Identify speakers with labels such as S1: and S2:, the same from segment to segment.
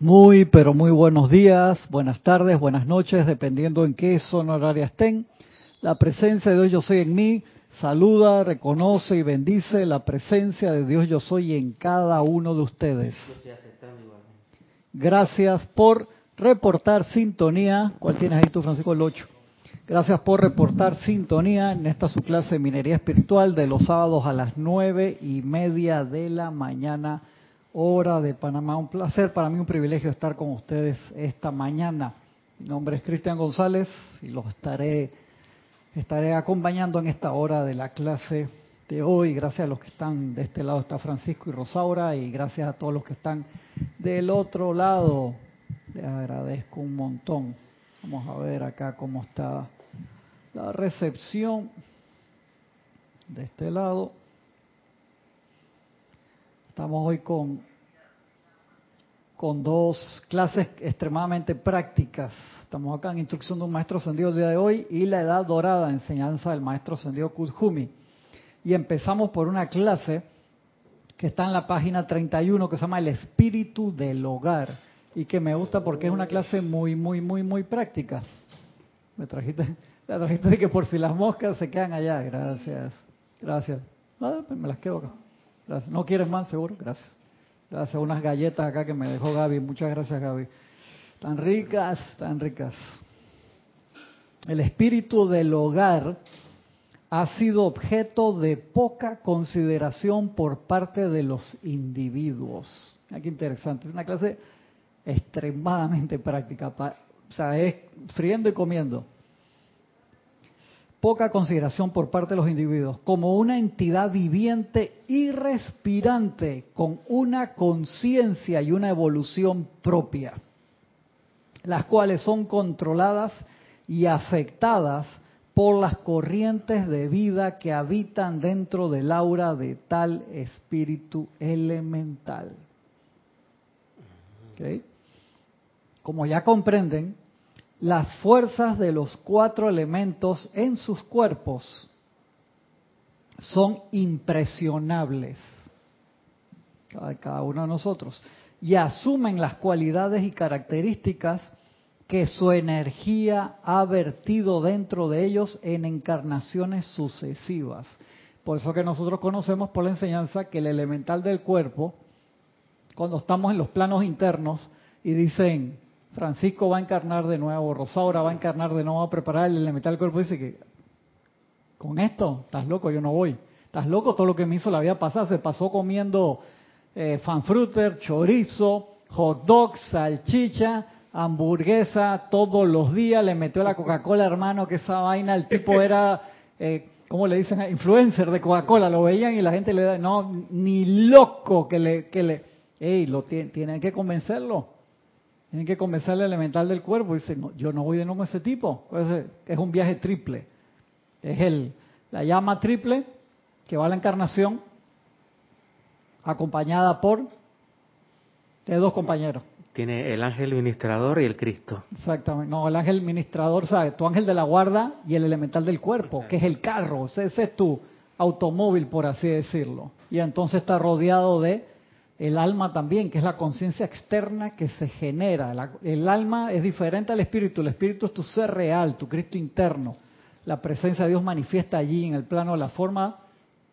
S1: Muy, pero muy buenos días, buenas tardes, buenas noches, dependiendo en qué zona horaria estén. La presencia de Dios Yo Soy en mí saluda, reconoce y bendice la presencia de Dios Yo Soy en cada uno de ustedes. Gracias por reportar sintonía. ¿Cuál tienes ahí tú, Francisco? El 8. Gracias por reportar sintonía en esta su clase de minería espiritual de los sábados a las nueve y media de la mañana, hora de Panamá. Un placer, para mí un privilegio estar con ustedes esta mañana. Mi nombre es Cristian González y los estaré, estaré acompañando en esta hora de la clase de hoy. Gracias a los que están de este lado está Francisco y Rosaura y gracias a todos los que están del otro lado. Les agradezco un montón. Vamos a ver acá cómo está la recepción de este lado. Estamos hoy con, con dos clases extremadamente prácticas. Estamos acá en Instrucción de un Maestro Ascendido el día de hoy y la Edad Dorada, enseñanza del Maestro Ascendido Kuzhumi. Y empezamos por una clase que está en la página 31 que se llama El Espíritu del Hogar y que me gusta porque es una clase muy, muy, muy, muy práctica. Me trajiste, la trajiste de que por si las moscas se quedan allá. Gracias, gracias. Ah, pues me las quedo acá. Gracias. ¿No quieres más, seguro? Gracias. Gracias. Unas galletas acá que me dejó Gaby. Muchas gracias, Gaby. Tan ricas, tan ricas. El espíritu del hogar ha sido objeto de poca consideración por parte de los individuos. Qué interesante. Es una clase extremadamente práctica. O sea, es friendo y comiendo. Poca consideración por parte de los individuos como una entidad viviente y respirante con una conciencia y una evolución propia, las cuales son controladas y afectadas por las corrientes de vida que habitan dentro del aura de tal espíritu elemental. ¿Okay? Como ya comprenden, las fuerzas de los cuatro elementos en sus cuerpos son impresionables, cada, uno de nosotros, y asumen las cualidades y características que su energía ha vertido dentro de ellos en encarnaciones sucesivas. Por eso que nosotros conocemos por la enseñanza que el elemental del cuerpo, cuando estamos en los planos internos y dicen, Francisco va a encarnar de nuevo, Rosaura va a encarnar de nuevo, a preparar el elemental del cuerpo, dice que, con esto, estás loco, yo no voy. Estás loco, todo lo que me hizo la vida pasada, se pasó comiendo eh, fanfruter, chorizo, hot dog, salchicha, hamburguesa todos los días, le metió la Coca-Cola, hermano, que esa vaina, el tipo era, eh, ¿cómo le dicen? Influencer de Coca-Cola, lo veían y la gente le da, no, ni loco que le, que le, ey, lo tienen que convencerlo. Tienen que convencer al elemental del cuerpo. Dice, no, yo no voy de nuevo a ese tipo. Es un viaje triple. Es el, la llama triple que va a la encarnación acompañada por de dos compañeros.
S2: Tiene el ángel ministrador y el Cristo.
S1: Exactamente. No, el ángel ministrador, ¿sabes? Tu ángel de la guarda y el elemental del cuerpo, que es el carro. ese es tu automóvil, por así decirlo. Y entonces está rodeado de el alma también, que es la conciencia externa que se genera. el alma es diferente al espíritu. El espíritu es tu ser real, tu Cristo interno. La presencia de Dios manifiesta allí en el plano de la forma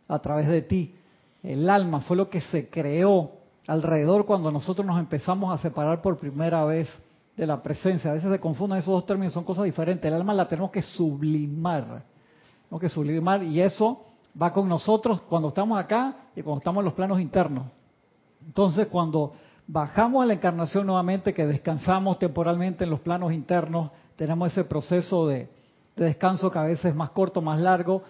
S1: a través de ti. El alma fue lo que se creó alrededor cuando nosotros nos empezamos a separar por primera vez de la presencia. A veces se confunden esos dos términos, son cosas diferentes. El alma la tenemos que sublimar. Tenemos que sublimar y eso va con nosotros cuando estamos acá y cuando estamos en los planos internos. Entonces, cuando bajamos a la encarnación nuevamente, que descansamos temporalmente en los planos internos, tenemos ese proceso de, descanso que a veces es más corto, más largo.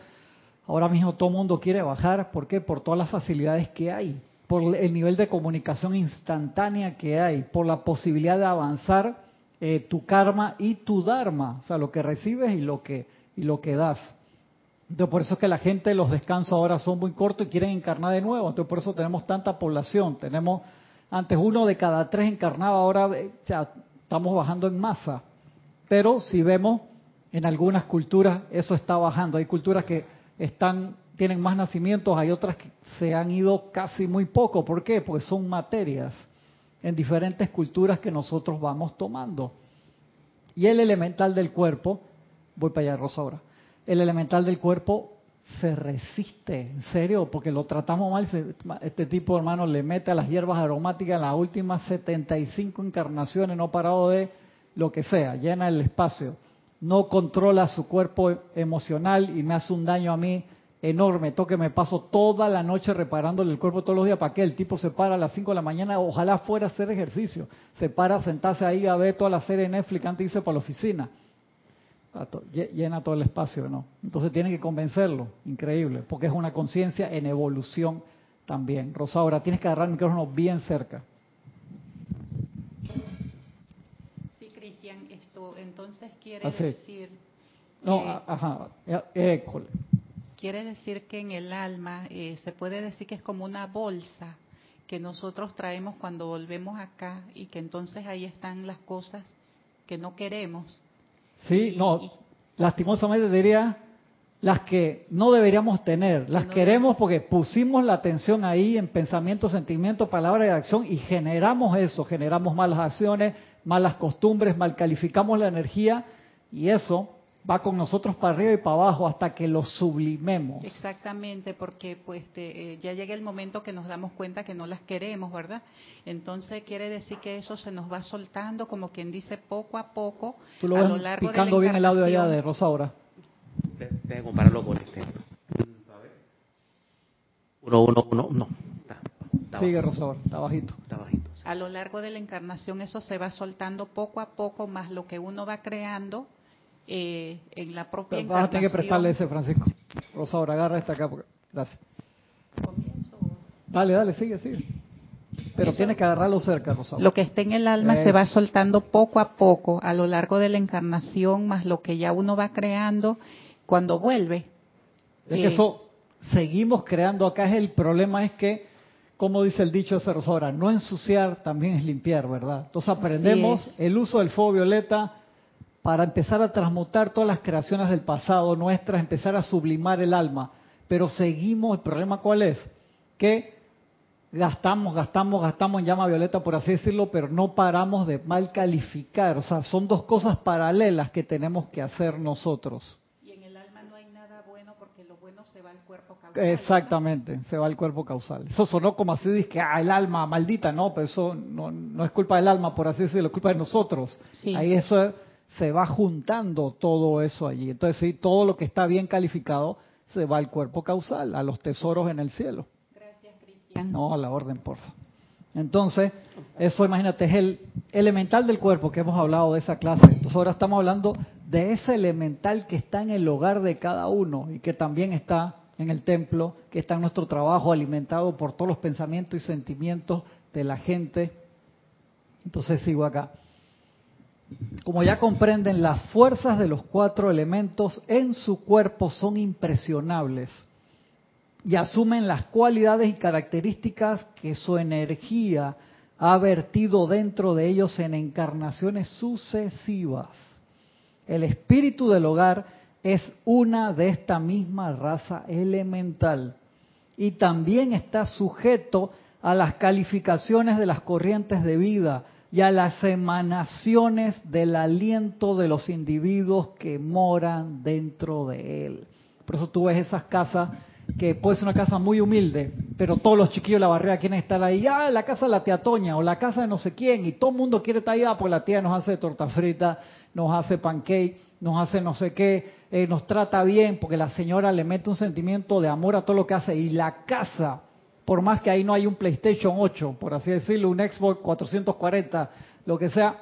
S1: Ahora mismo todo el mundo quiere bajar, ¿por qué? Por todas las facilidades que hay, por el nivel de comunicación instantánea que hay, por la posibilidad de avanzar eh, tu karma y tu dharma, o sea, lo que recibes y lo que, y lo que das. Entonces, por eso es que la gente, los descansos ahora son muy cortos y quieren encarnar de nuevo. Entonces, por eso tenemos tanta población. Tenemos, antes uno de cada tres encarnaba, ahora eh, ya estamos bajando en masa. Pero si vemos, en algunas culturas eso está bajando. Hay culturas que están tienen más nacimientos, hay otras que se han ido casi muy poco. ¿Por qué? Porque son materias. en diferentes culturas que nosotros vamos tomando. Y el elemental del cuerpo, voy para allá, Rosa, ahora, el elemental del cuerpo se resiste, en serio, porque lo tratamos mal. Este tipo, hermano, le mete a las hierbas aromáticas en las últimas 75 encarnaciones, no parado de lo que sea, llena el espacio. No controla su cuerpo emocional y me hace un daño a mí enorme. Toque, me paso toda la noche reparándole el cuerpo todos los días. ¿Para qué? El tipo se para a las 5 de la mañana, ojalá fuera a hacer ejercicio. Se para a sentarse ahí a ver toda la serie de Netflix antes de irse para la oficina llena todo el espacio, ¿no? Entonces tiene que convencerlo, increíble, porque es una conciencia en evolución también. Rosaura, tienes que agarrar el micrófono bien cerca.
S3: Sí, Cristian, esto entonces quiere decir...
S1: no, ajá, école.
S3: Quiere decir que en el alma eh, se puede decir que es como una bolsa que nosotros traemos cuando volvemos acá y que entonces ahí están las cosas que no queremos
S1: Sí, no, lastimosamente diría las que no deberíamos tener, las queremos porque pusimos la atención ahí en pensamiento, sentimiento, palabra y acción y generamos eso, generamos malas acciones, malas costumbres, mal calificamos la energía y eso va con nosotros para arriba y para abajo hasta que lo sublimemos.
S3: Exactamente, porque pues eh, ya llega el momento que nos damos cuenta que no las queremos, ¿verdad? Entonces quiere decir que eso se nos va soltando, como quien dice, poco a poco,
S1: a lo largo picando bien el audio allá de Rosaura.
S2: Que compararlo con este. Uno, uno, uno, no.
S1: Sigue Rosaura, está bajito.
S2: Está bajito.
S3: A lo largo de la encarnación eso se va soltando poco a poco, más lo que uno va creando eh, en la propia Pero
S1: Vas a tener que prestarle ese, Francisco. Rosaura, agarra esta acá. Gracias. Dale, dale, sigue, sigue. Pero tienes que agarrarlo cerca, Rosaura.
S3: Lo que esté en el alma se va soltando poco a poco a lo largo de la encarnación, más lo que ya uno va creando cuando vuelve.
S1: Es que eh, eso seguimos creando acá. Es el problema es que, como dice el dicho de Rosaura, no ensuciar también es limpiar, ¿verdad? Entonces aprendemos el uso del fuego violeta para empezar a transmutar todas las creaciones del pasado nuestras, empezar a sublimar el alma. Pero seguimos, el problema cuál es? Que gastamos, gastamos, gastamos en llama violeta, por así decirlo, pero no paramos de mal calificar. O sea, son dos cosas paralelas que tenemos que hacer nosotros.
S3: Y en el alma no hay nada bueno porque lo bueno se va al cuerpo causal.
S1: Exactamente, se va al cuerpo causal. Eso sonó como así, dice que ah, el alma maldita, no, pero eso no, no es culpa del alma, por así decirlo, es culpa de nosotros. Ahí eso es se va juntando todo eso allí. Entonces, sí, todo lo que está bien calificado se va al cuerpo causal, a los tesoros en el cielo.
S3: Gracias, Cristian.
S1: No, a la orden, porfa. Entonces, eso imagínate, es el elemental del cuerpo que hemos hablado de esa clase. Entonces, ahora estamos hablando de ese elemental que está en el hogar de cada uno y que también está en el templo, que está en nuestro trabajo alimentado por todos los pensamientos y sentimientos de la gente. Entonces, sigo acá. Como ya comprenden, las fuerzas de los cuatro elementos en su cuerpo son impresionables y asumen las cualidades y características que su energía ha vertido dentro de ellos en encarnaciones sucesivas. El espíritu del hogar es una de esta misma raza elemental y también está sujeto a las calificaciones de las corrientes de vida, y a las emanaciones del aliento de los individuos que moran dentro de él. Por eso tú ves esas casas que puede ser una casa muy humilde, pero todos los chiquillos de la barrera quieren estar ahí, ah, la casa de la tía Toña o la casa de no sé quién, y todo el mundo quiere estar ahí, ah, pues la tía nos hace torta frita, nos hace pancake, nos hace no sé qué, eh, nos trata bien, porque la señora le mete un sentimiento de amor a todo lo que hace, y la casa por más que ahí no hay un PlayStation 8, por así decirlo, un Xbox 440, lo que sea,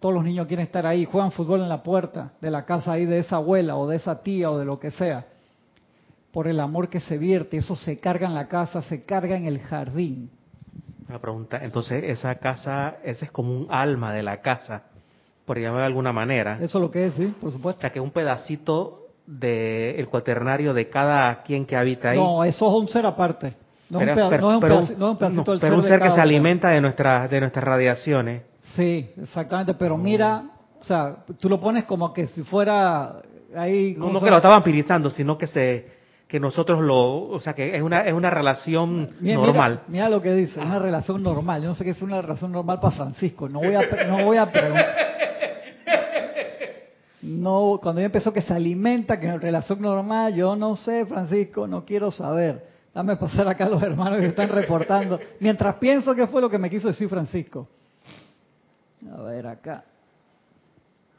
S1: todos los niños quieren estar ahí, juegan fútbol en la puerta de la casa ahí de esa abuela o de esa tía o de lo que sea. Por el amor que se vierte, eso se carga en la casa, se carga en el jardín.
S2: Una pregunta, entonces esa casa, ese es como un alma de la casa, por llamarlo de alguna manera.
S1: Eso es lo que es, sí, por supuesto.
S2: O sea, que un pedacito del cuaternario de cada quien que habita ahí.
S1: No, eso es un ser aparte. No, pero, es un, pedacito,
S2: del pero un ser que se alimenta de nuestras de nuestras radiaciones.
S1: Sí, exactamente. Pero mira, o sea, tú lo pones como que si fuera ahí.
S2: No, que lo está vampirizando, sino que se que nosotros lo, o sea, que es una, es una relación
S1: Mira,
S2: normal.
S1: Mira, mira lo que dice, una relación normal. Yo no sé qué es una relación normal para Francisco. No voy a, no voy a preguntar. No, cuando yo empezó que se alimenta, que es relación normal, yo no sé, Francisco, no quiero saber. Dame pasar acá a los hermanos que están reportando. Mientras pienso qué fue lo que me quiso decir Francisco. A ver acá.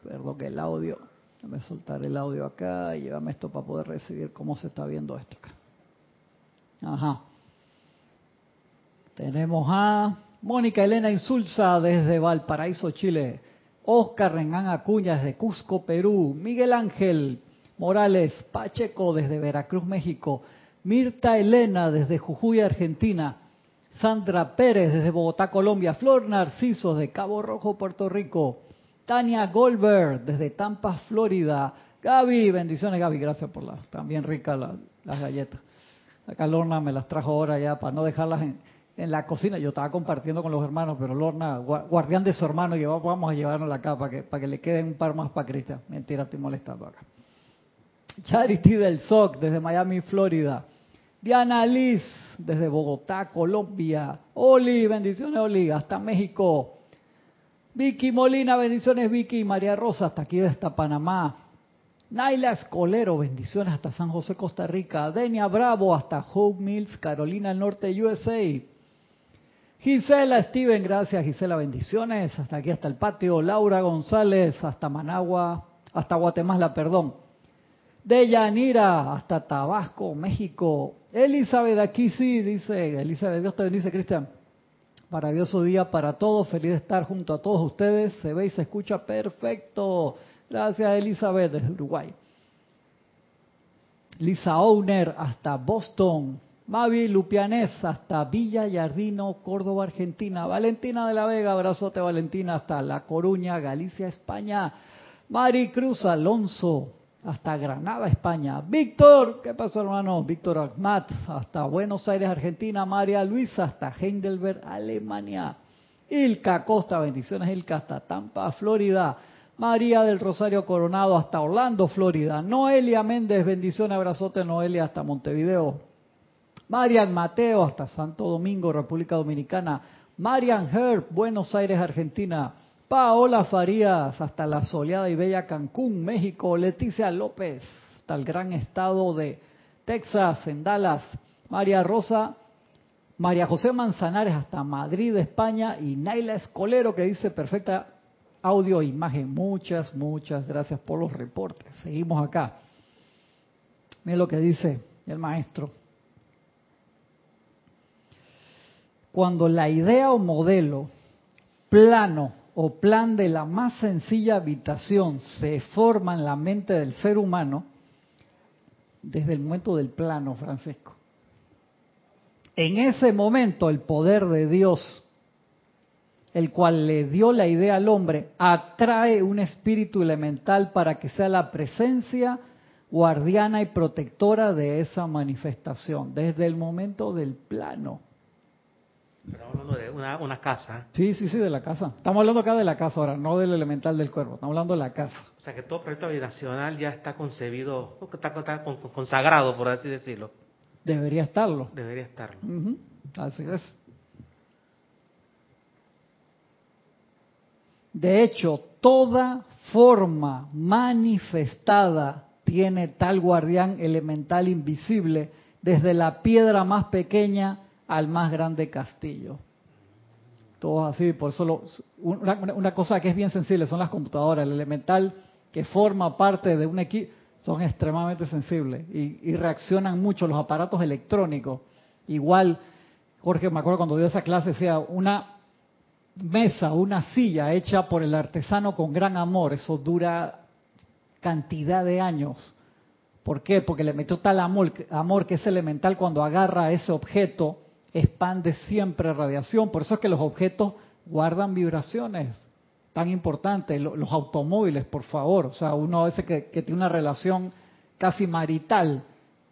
S1: Perdón que el audio. Déjame soltar el audio acá y llévame esto para poder recibir cómo se está viendo esto acá. Ajá. Tenemos a Mónica Elena Insulza desde Valparaíso, Chile. Oscar Renán Acuña desde Cusco, Perú. Miguel Ángel Morales Pacheco desde Veracruz, México. Mirta Elena desde Jujuy, Argentina. Sandra Pérez desde Bogotá, Colombia. Flor Narciso de Cabo Rojo, Puerto Rico. Tania Goldberg desde Tampa, Florida. Gaby, bendiciones Gaby, gracias por las también ricas la- las galletas. Acá Lorna me las trajo ahora ya para no dejarlas en, la cocina. Yo estaba compartiendo con los hermanos, pero Lorna, gua- guardián de su hermano, yo, vamos a llevarnos acá para que, para que le queden un par más para Cristian. Mentira, estoy molestando acá. Charity del SOC desde Miami, Florida. Diana Liz desde Bogotá, Colombia. Oli, bendiciones Oli, hasta México. Vicky Molina, bendiciones Vicky. María Rosa, hasta aquí hasta Panamá. Naila Escolero, bendiciones hasta San José, Costa Rica. Denia Bravo, hasta Hope Mills, Carolina del Norte, USA. Gisela Steven, gracias Gisela, bendiciones. Hasta aquí, hasta el patio. Laura González, hasta Managua, hasta Guatemala, perdón. Deyanira, hasta Tabasco, México. Elizabeth, aquí sí, dice Elizabeth, Dios te bendice, Cristian. Maravilloso día para todos, feliz de estar junto a todos ustedes. Se ve y se escucha perfecto. Gracias, Elizabeth, desde Uruguay. Lisa Owner, hasta Boston. Mavi Lupianés, hasta Villa Yardino, Córdoba, Argentina. Valentina de la Vega, abrazote Valentina, hasta La Coruña, Galicia, España. Mari Cruz Alonso, hasta Granada, España. Víctor, ¿qué pasó hermano? Víctor Ahmad, hasta Buenos Aires, Argentina. María Luisa, hasta Heidelberg, Alemania. Ilka Costa, bendiciones Ilka, hasta Tampa, Florida. María del Rosario Coronado, hasta Orlando, Florida. Noelia Méndez, bendiciones, abrazote Noelia, hasta Montevideo. Marian Mateo, hasta Santo Domingo, República Dominicana. Marian Herb, Buenos Aires, Argentina. Paola Farías, hasta la soleada y bella Cancún, México. Leticia López, hasta el gran estado de Texas, en Dallas. María Rosa, María José Manzanares, hasta Madrid, España. Y Naila Escolero, que dice perfecta audio e imagen. Muchas, muchas gracias por los reportes. Seguimos acá. Miren lo que dice el maestro. Cuando la idea o modelo, plano o plan de la más sencilla habitación se forma en la mente del ser humano, desde el momento del plano, Francisco, en ese momento el poder de Dios, el cual le dio la idea al hombre, atrae un espíritu elemental para que sea la presencia guardiana y protectora de esa manifestación, desde el momento del plano.
S2: Estamos hablando de una, una casa.
S1: Sí, sí, sí, de la casa. Estamos hablando acá de la casa ahora, no del elemental del cuerpo. Estamos hablando de la casa.
S2: O sea que todo proyecto habitacional ya está concebido, está, está con- con- consagrado, por así decirlo.
S1: Debería estarlo.
S2: Debería estarlo.
S1: Así es. De hecho, toda forma manifestada tiene tal guardián elemental invisible, desde la piedra más pequeña al más grande castillo. Todos así, por eso lo- una, una cosa que es bien sensible son las computadoras. El elemental que forma parte de un equipo son extremadamente sensibles y, reaccionan mucho los aparatos electrónicos. Igual, Jorge, me acuerdo cuando dio esa clase, decía, una mesa, una silla hecha por el artesano con gran amor, eso dura cantidad de años. ¿Por qué? Porque le metió tal amor, amor que es elemental cuando agarra ese objeto, expande siempre radiación. Por eso es que los objetos guardan vibraciones tan importantes. Lo- Los automóviles, por favor. O sea, uno a veces que, tiene una relación casi marital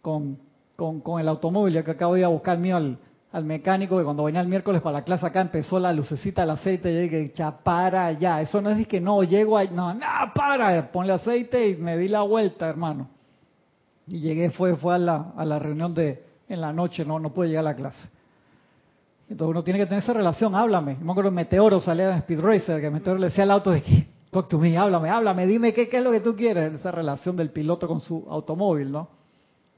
S1: con, con, el automóvil. Yo que acabo de ir a buscar mío al, al mecánico, que cuando venía el miércoles para la clase acá empezó la lucecita del aceite y dije, para ya. Eso no es que no, llego ahí, no, no, para, ponle aceite y me di la vuelta, hermano. Y llegué, fue, fue a la, a la reunión de en la noche, no, no pude llegar a la clase. Entonces uno tiene que tener esa relación, háblame. me acuerdo Meteoro salía en Speed Racer, que Meteoro le decía al auto de que, talk to me, háblame, háblame, dime qué, qué es lo que tú quieres. Esa relación del piloto con su automóvil, ¿no?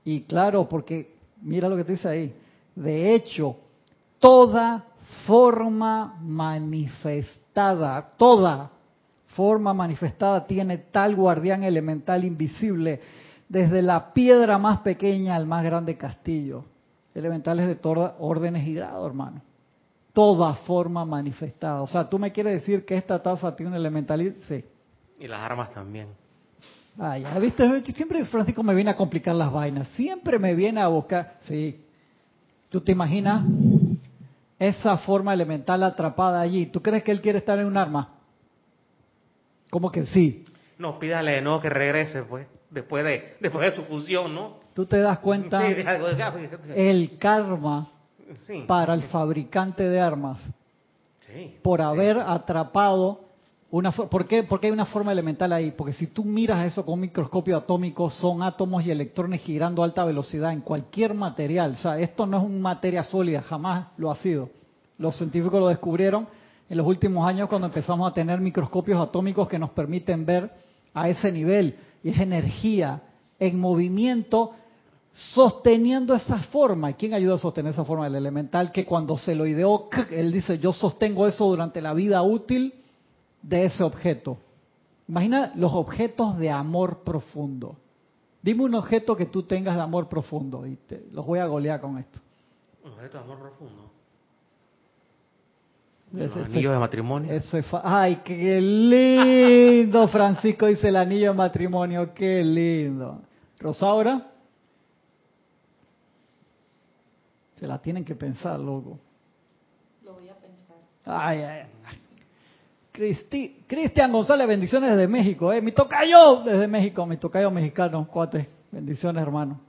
S1: Y claro, porque mira lo que te dice ahí. De hecho, toda forma manifestada, toda forma manifestada tiene tal guardián elemental invisible, desde la piedra más pequeña al más grande castillo. Elementales de todas órdenes y grados, hermano. Toda forma manifestada. O sea, tú me quieres decir que esta taza tiene un elemental. Sí.
S2: Y las armas también.
S1: Ah, ya, viste, siempre Francisco me viene a complicar las vainas. Siempre me viene a buscar. Sí. ¿Tú te imaginas esa forma elemental atrapada allí? ¿Tú crees que él quiere estar en un arma? ¿Cómo que sí?
S2: No, pídale de nuevo que regrese, pues, después de, después de su función, ¿no?
S1: Tú te das cuenta
S2: Sí,
S1: el karma
S2: Sí.
S1: para el fabricante de armas
S2: Sí.
S1: por haber atrapado una ¿por qué? Porque hay una forma elemental ahí, porque si tú miras eso con un microscopio atómico son átomos y electrones girando a alta velocidad en cualquier material, o sea, esto no es una materia sólida, jamás lo ha sido. Los científicos lo descubrieron en los últimos años cuando empezamos a tener microscopios atómicos que nos permiten ver a ese nivel y es energía en movimiento sosteniendo esa forma. ¿Y quién ayuda a sostener esa forma? El elemental que cuando se lo ideó, él dice, yo sostengo eso durante la vida útil de ese objeto. Imagina los objetos de amor profundo. Dime un objeto que tú tengas de amor profundo y te, los voy a golear con esto.
S2: Un objeto de amor profundo. Los anillos de matrimonio.
S1: Eso es fa- Ay, qué lindo, Francisco dice el anillo de matrimonio, qué lindo. Rosaura, se la tienen que pensar, loco.
S3: Lo voy a pensar.
S1: Ay, ay, ay. Cristi- Cristian González, bendiciones desde México, eh. Mi tocayo desde México, mi tocayo mexicano, cuate. Bendiciones, hermano.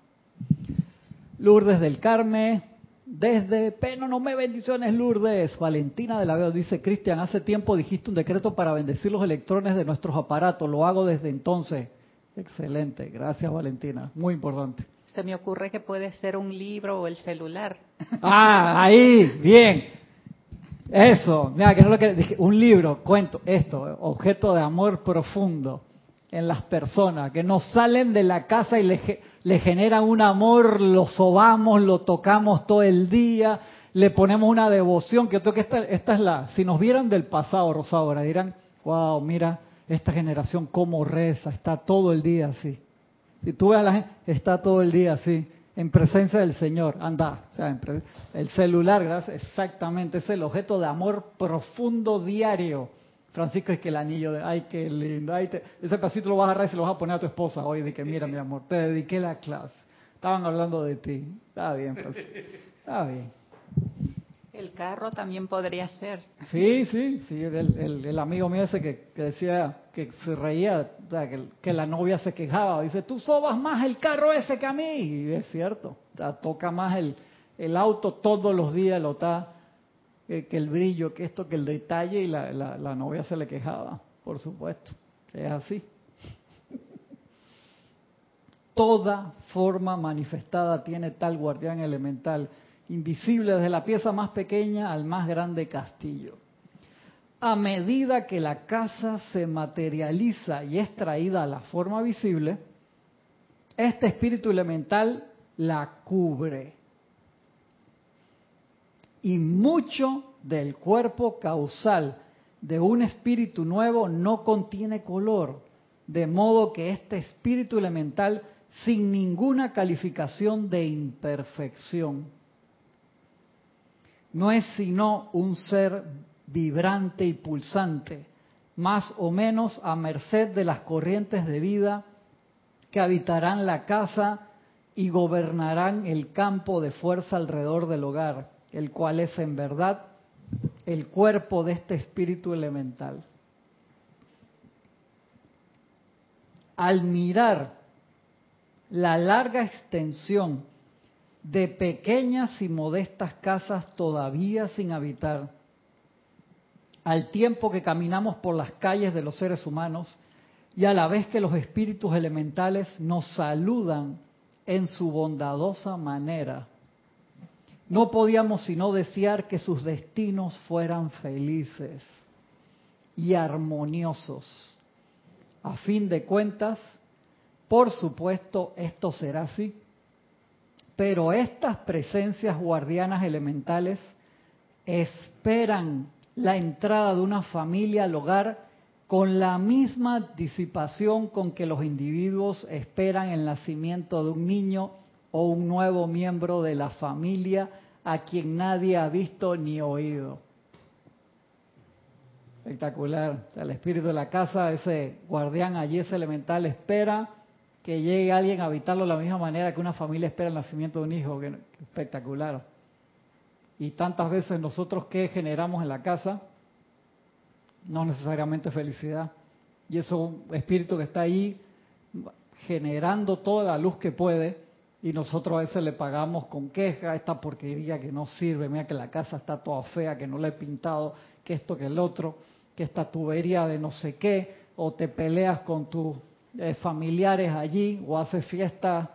S1: Lourdes del Carmen, desde Penonomé, bendiciones, Lourdes. Valentina de la Veo dice, Cristian, hace tiempo dijiste un decreto para bendecir los electrones de nuestros aparatos, lo hago desde entonces. Excelente, gracias Valentina, muy importante.
S3: Se me ocurre que puede ser un libro o el celular.
S1: Ah, ahí, bien. Eso, mira, que no lo que dije, un libro, cuento, esto, objeto de amor profundo en las personas, que nos salen de la casa y le, le generan un amor, lo sobamos, lo tocamos todo el día, le ponemos una devoción, que creo que esta, esta es la, si nos vieran del pasado, Rosaura, dirán, wow, mira, esta generación cómo reza, está todo el día así. Si tú ves a la gente, está todo el día así, en presencia del Señor, anda. O sea, el celular, gracias, exactamente, es el objeto de amor profundo diario. Francisco, es que el anillo de, ay, qué lindo, ay, te- ese pasito lo vas a agarrar y se lo vas a poner a tu esposa hoy, de que mira, mi amor, te dediqué la clase. Estaban hablando de ti. Está bien, Francisco. Está bien.
S3: El carro también podría ser.
S1: Sí, sí, sí, el, el- amigo mío ese que, decía que se reía, o sea, que, la novia se quejaba, dice, tú sobas más el carro ese que a mí, y es cierto, o sea, toca más el, auto todos los días, lo está, que, que el brillo, que esto, que el detalle, y la, la, la novia se le quejaba, por supuesto, es así. Toda forma manifestada tiene tal guardián elemental, invisible desde la pieza más pequeña al más grande castillo. A medida que la casa se materializa y es traída a la forma visible, este espíritu elemental la cubre. Y mucho del cuerpo causal de un espíritu nuevo no contiene color, de modo que este espíritu elemental, sin ninguna calificación de imperfección, no es sino un ser vibrante y pulsante, más o menos a merced de las corrientes de vida que habitarán la casa y gobernarán el campo de fuerza alrededor del hogar, el cual es en verdad el cuerpo de este espíritu elemental. Al mirar la larga extensión de pequeñas y modestas casas todavía sin habitar, al tiempo que caminamos por las calles de los seres humanos y a la vez que los espíritus elementales nos saludan en su bondadosa manera. No podíamos sino desear que sus destinos fueran felices y armoniosos. A fin de cuentas, por supuesto, esto será así. Pero estas presencias guardianas elementales esperan la entrada de una familia al hogar con la misma disipación con que los individuos esperan el nacimiento de un niño o un nuevo miembro de la familia a quien nadie ha visto ni oído. Espectacular. el espíritu de la casa, ese guardián allí, ese elemental, espera que llegue alguien a habitarlo de la misma manera que una familia espera el nacimiento de un hijo. espectacular. Y tantas veces nosotros que generamos en la casa, no necesariamente felicidad. Y eso un espíritu que está ahí generando toda la luz que puede y nosotros a veces le pagamos con queja esta porquería que no sirve, mira que la casa está toda fea, que no la he pintado, que esto, que el otro, que esta tubería de no sé qué, o te peleas con tus eh, familiares allí, o haces fiesta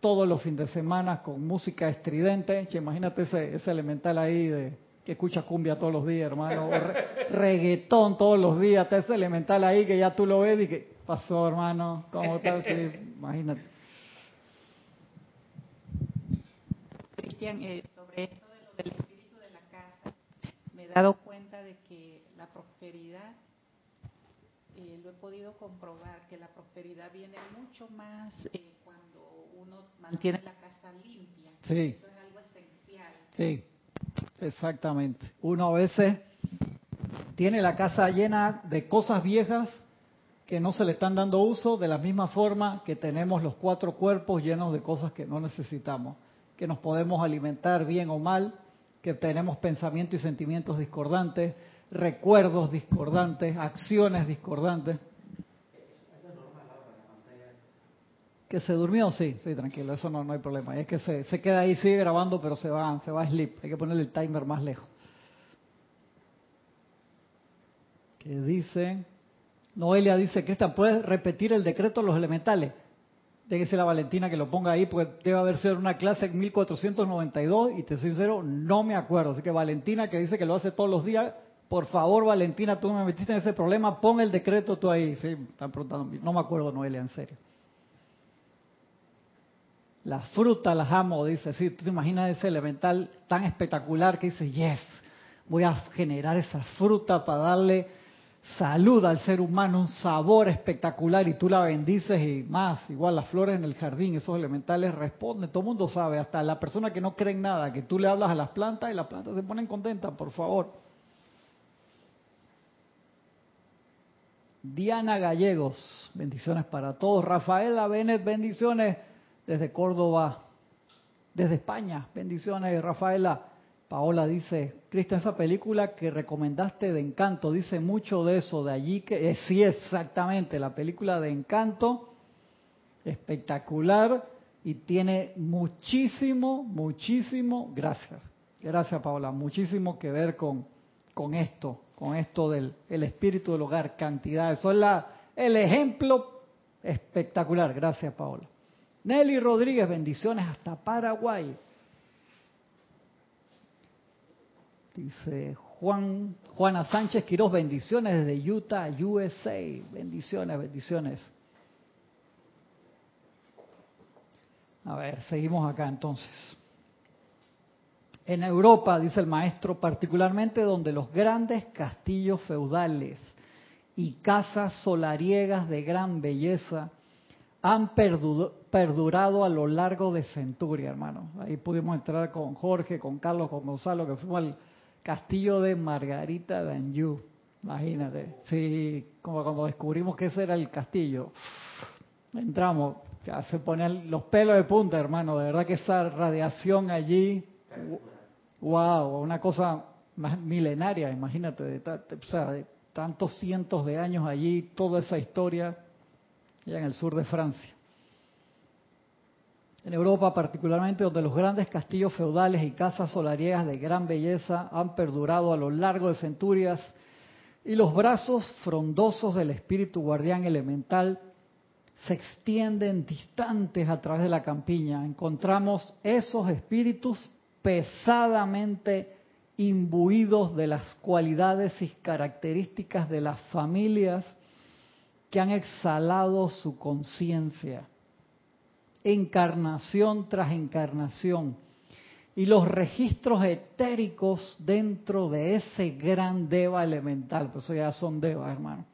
S1: todos los fines de semana con música estridente. imagínate ese, ese elemental ahí de que escucha cumbia todos los días, hermano, reggaetón todos los días, está ese elemental ahí que ya tú lo ves y que pasó, hermano, ¿cómo estás? imagínate.
S3: Cristian, eh, sobre esto de lo del espíritu de la casa, me he dado cuenta de que la prosperidad, eh, lo he podido comprobar, que la prosperidad viene mucho más eh, cuando uno mantiene la casa limpia.
S1: Sí.
S3: Eso es algo esencial.
S1: Sí. Exactamente. Uno a veces tiene la casa llena de cosas viejas que no se le están dando uso, de la misma forma que tenemos los cuatro cuerpos llenos de cosas que no necesitamos, que nos podemos alimentar bien o mal, que tenemos pensamientos y sentimientos discordantes, recuerdos discordantes, acciones discordantes. Que se durmió, sí, sí, tranquilo, eso no, no hay problema. Es que se, se queda ahí, sigue grabando, pero se va, se va a sleep. Hay que ponerle el timer más lejos. Que dice, Noelia dice que esta puede repetir el decreto de los elementales. Déjese la Valentina que lo ponga ahí, porque debe haber sido una clase en 1492 y te soy sincero, no me acuerdo. Así que Valentina que dice que lo hace todos los días, por favor Valentina, tú me metiste en ese problema, pon el decreto tú ahí. Sí, están preguntando, no me acuerdo Noelia, en serio. Las frutas las amo, dice, sí, tú te imaginas ese elemental tan espectacular que dice, yes, voy a generar esa fruta para darle salud al ser humano, un sabor espectacular y tú la bendices y más, igual las flores en el jardín, esos elementales responden, todo el mundo sabe, hasta la persona que no cree en nada, que tú le hablas a las plantas y las plantas se ponen contentas, por favor. Diana Gallegos, bendiciones para todos. Rafaela Benet, bendiciones desde Córdoba, desde España. Bendiciones, Rafaela. Paola dice, Cristian, esa película que recomendaste de Encanto, dice mucho de eso, de allí que eh, sí, exactamente, la película de Encanto, espectacular y tiene muchísimo, muchísimo, gracias, gracias Paola, muchísimo que ver con, con esto, con esto del el espíritu del hogar, cantidad, eso es la, el ejemplo espectacular, gracias Paola. Nelly Rodríguez, bendiciones hasta Paraguay. Dice Juan, Juana Sánchez Quiroz, bendiciones desde Utah, USA. Bendiciones, bendiciones. A ver, seguimos acá entonces. En Europa, dice el maestro, particularmente donde los grandes castillos feudales y casas solariegas de gran belleza han perdurado a lo largo de centuria, hermano. Ahí pudimos entrar con Jorge, con Carlos, con Gonzalo, que fuimos al castillo de Margarita de Anjou. Imagínate. Sí, como cuando descubrimos que ese era el castillo. Entramos, ya se ponían los pelos de punta, hermano. De verdad que esa radiación allí, wow, una cosa más milenaria, imagínate, de, tantos cientos de años allí, toda esa historia en el sur de Francia. En Europa particularmente, donde los grandes castillos feudales y casas solariegas de gran belleza han perdurado a lo largo de centurias y los brazos frondosos del espíritu guardián elemental se extienden distantes a través de la campiña. Encontramos esos espíritus pesadamente imbuidos de las cualidades y características de las familias que han exhalado su conciencia, encarnación tras encarnación, y los registros etéricos dentro de ese gran deva elemental, por eso ya son devas, hermano,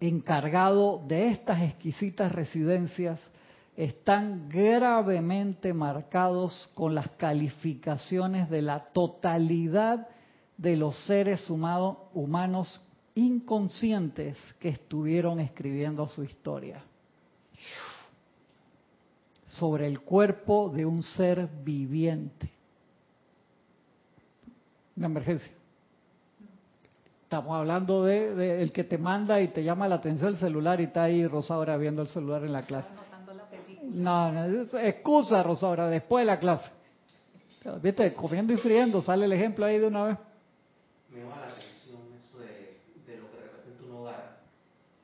S1: encargado de estas exquisitas residencias, están gravemente marcados con las calificaciones de la totalidad de los seres humanos inconscientes que estuvieron escribiendo su historia sobre el cuerpo de un ser viviente. Una emergencia. Estamos hablando de, el que te manda y te llama la atención el celular y está ahí Rosaura viendo el celular en la clase. No, no, es excusa Rosaura, después de la clase. Viste, comiendo y friendo, sale el ejemplo ahí de una vez.
S2: Me llama la atención eso de, lo que representa un hogar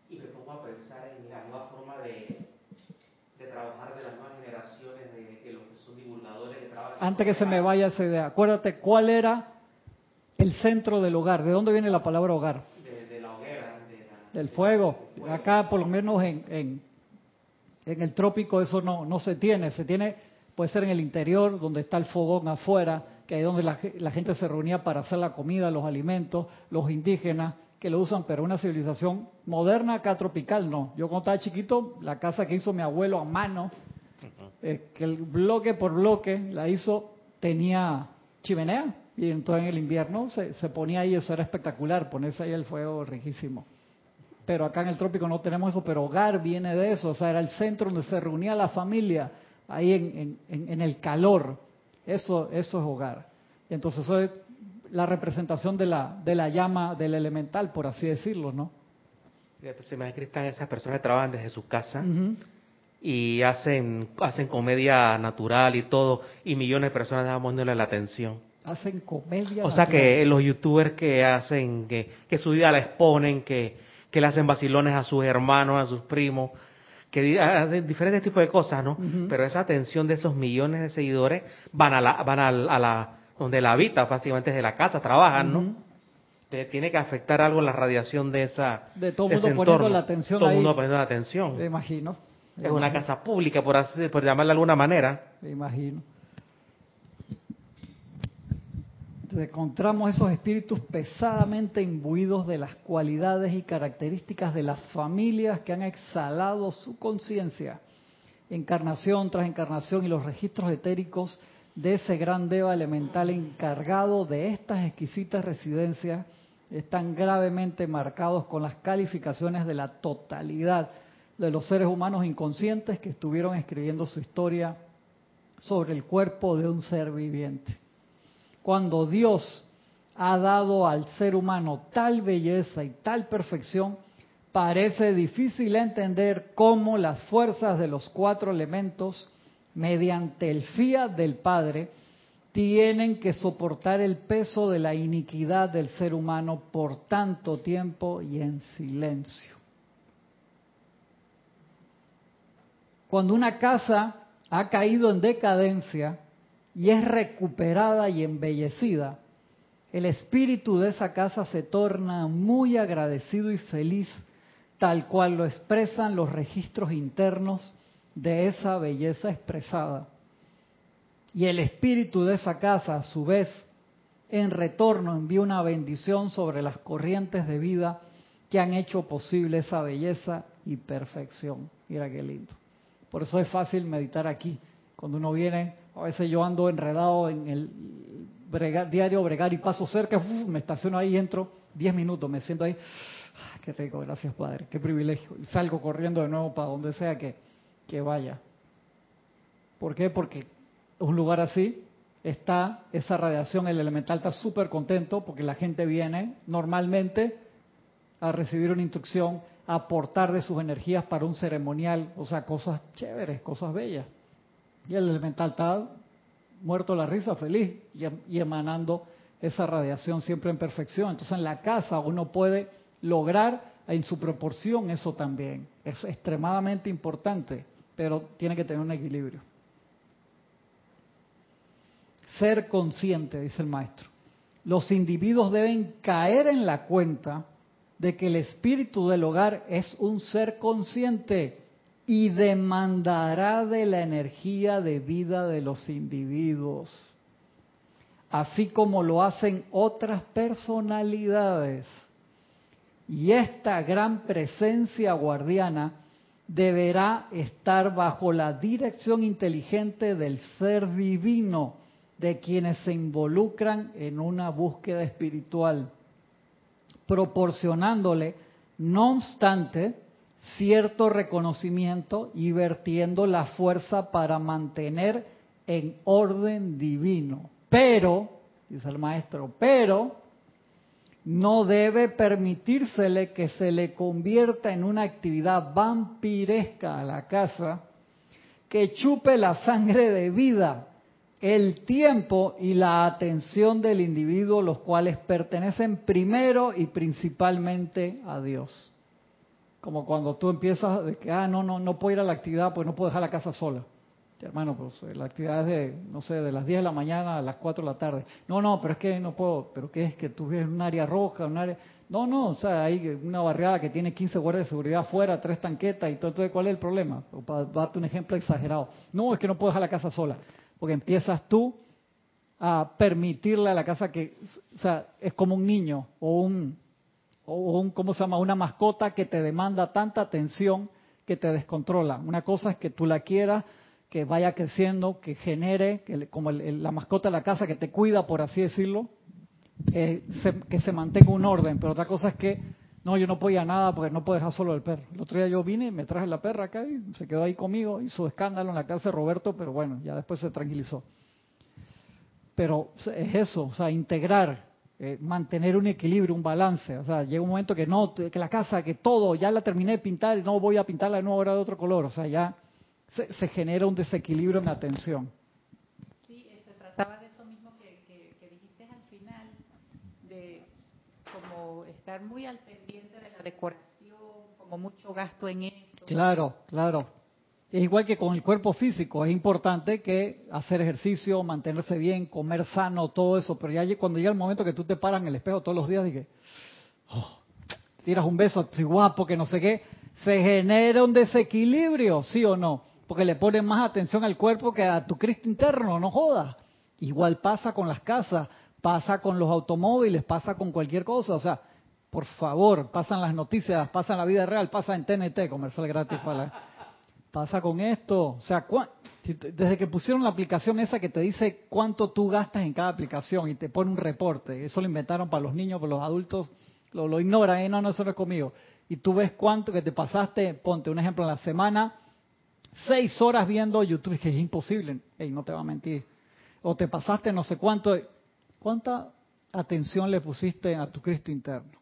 S2: y me pongo a pensar en la nueva forma de, trabajar de las nuevas generaciones, de, los que son divulgadores que trabajan.
S1: Antes que se me vaya esa idea, acuérdate cuál era el centro del hogar. ¿De dónde viene la palabra hogar?
S2: De, la hoguera.
S1: del fuego. Acá, por lo menos en, en, en, el trópico, eso no, no se tiene. Se tiene, puede ser en el interior, donde está el fogón afuera, que es donde la, la gente se reunía para hacer la comida, los alimentos, los indígenas que lo usan, pero una civilización moderna acá tropical no. Yo cuando estaba chiquito, la casa que hizo mi abuelo a mano, eh, que el bloque por bloque la hizo, tenía chimenea y entonces en el invierno se, se ponía ahí, eso era espectacular, ponerse ahí el fuego riquísimo. Pero acá en el trópico no tenemos eso, pero hogar viene de eso, o sea, era el centro donde se reunía la familia, ahí en, en, en el calor. Eso, eso es hogar. Entonces eso es la representación de la, de la llama del elemental, por así decirlo, ¿no?
S2: Se me están esas personas que trabajan desde su casa y hacen, hacen comedia natural y todo, y millones de personas están poniéndole la atención
S1: hacen comedia.
S2: O sea que los youtubers que hacen, que, que su vida la exponen, que, que le hacen vacilones a sus hermanos, a sus primos, que hacen diferentes tipos de cosas, ¿no? Pero esa atención de esos millones de seguidores van a la, van a, la, donde la habita, básicamente desde la casa, trabajan, ¿no? tiene que afectar algo la radiación de esa
S1: de todo el mundo poniendo la atención
S2: todo el mundo poniendo la atención.
S1: Me imagino.
S2: Es una casa pública por así por llamarla de alguna manera.
S1: Me imagino encontramos esos espíritus pesadamente imbuidos de las cualidades y características de las familias que han exhalado su conciencia, encarnación tras encarnación y los registros etéricos de ese gran deva elemental encargado de estas exquisitas residencias están gravemente marcados con las calificaciones de la totalidad de los seres humanos inconscientes que estuvieron escribiendo su historia sobre el cuerpo de un ser viviente cuando Dios ha dado al ser humano tal belleza y tal perfección, parece difícil entender cómo las fuerzas de los cuatro elementos, mediante el fiat del Padre, tienen que soportar el peso de la iniquidad del ser humano por tanto tiempo y en silencio. Cuando una casa ha caído en decadencia, y es recuperada y embellecida, el espíritu de esa casa se torna muy agradecido y feliz, tal cual lo expresan los registros internos de esa belleza expresada. Y el espíritu de esa casa, a su vez, en retorno envía una bendición sobre las corrientes de vida que han hecho posible esa belleza y perfección. Mira qué lindo. Por eso es fácil meditar aquí. Cuando uno viene a veces yo ando enredado en el diario bregar y paso cerca, me estaciono ahí, entro 10 minutos, me siento ahí. Ah, qué rico, gracias Padre, qué privilegio. Y salgo corriendo de nuevo para donde sea que, que vaya. ¿Por qué? Porque un lugar así está esa radiación, el elemental está súper contento porque la gente viene normalmente a recibir una instrucción, a aportar de sus energías para un ceremonial, o sea, cosas chéveres, cosas bellas. Y el elemental está muerto la risa, feliz, y, emanando esa radiación siempre en perfección. Entonces en la casa uno puede lograr en su proporción eso también. Es extremadamente importante, pero tiene que tener un equilibrio. Ser consciente, dice el maestro. Los individuos deben caer en la cuenta de que el espíritu del hogar es un ser consciente y demandará de la energía de vida de los individuos, así como lo hacen otras personalidades. Y esta gran presencia guardiana deberá estar bajo la dirección inteligente del ser divino de quienes se involucran en una búsqueda espiritual, proporcionándole, no obstante, cierto reconocimiento y vertiendo la fuerza para mantener en orden divino. Pero, dice el maestro, pero no debe permitírsele que se le convierta en una actividad vampiresca a la casa que chupe la sangre de vida, el tiempo y la atención del individuo, los cuales pertenecen primero y principalmente a Dios. Como cuando tú empiezas de que, ah, no, no, no puedo ir a la actividad porque no puedo dejar la casa sola. Hermano, pues eh, la actividad es de, no sé, de las 10 de la mañana a las 4 de la tarde. No, no, pero es que no puedo. ¿Pero qué es? ¿Que tú ves un área roja, un área...? No, no, o sea, hay una barriada que tiene 15 guardias de seguridad afuera, tres tanquetas y todo. Entonces, ¿cuál es el problema? Para darte un ejemplo exagerado. No, es que no puedo dejar la casa sola. Porque empiezas tú a permitirle a la casa que, o sea, es como un niño o un, o un, ¿cómo se llama? Una mascota que te demanda tanta atención que te descontrola. Una cosa es que tú la quieras, que vaya creciendo, que genere, que, como la mascota de la casa que te cuida, por así decirlo, eh, que se mantenga un orden. Pero otra cosa es que, no, yo no puedo ir a nada porque no puedo dejar solo el perro. El otro día yo vine y me traje la perra acá y se quedó ahí conmigo, hizo escándalo en la casa de Roberto, pero bueno, ya después se tranquilizó. Pero es eso, o sea, integrar eh, mantener un equilibrio, un balance. O sea, llega un momento que no, que la casa, que todo, ya la terminé de pintar y no voy a pintarla de nuevo ahora de otro color. O sea, ya se, genera un desequilibrio en la atención.
S3: Sí, se trataba de eso mismo que, que, dijiste al final, de como estar muy al pendiente de la decoración, como mucho gasto en eso.
S1: Claro, claro. Es igual que con el cuerpo físico, es importante que hacer ejercicio, mantenerse bien, comer sano, todo eso, pero ya cuando llega el momento que tú te paras en el espejo todos los días y que oh, tiras un beso guapo, que no sé qué, se genera un desequilibrio, ¿sí o no? Porque le pones más atención al cuerpo que a tu Cristo interno, no jodas. Igual pasa con las casas, pasa con los automóviles, pasa con cualquier cosa, o sea, por favor, pasan las noticias, pasan la vida real, pasa en TNT, comercial gratis para la pasa con esto? O sea, desde que pusieron la aplicación esa que te dice cuánto tú gastas en cada aplicación y te pone un reporte, eso lo inventaron para los niños, para los adultos, lo, lo ignoran, ¿eh? no, no, eso no es conmigo. Y tú ves cuánto que te pasaste, ponte un ejemplo en la semana, seis horas viendo YouTube, que es imposible, y no te va a mentir. O te pasaste no sé cuánto, ¿cuánta atención le pusiste a tu Cristo interno?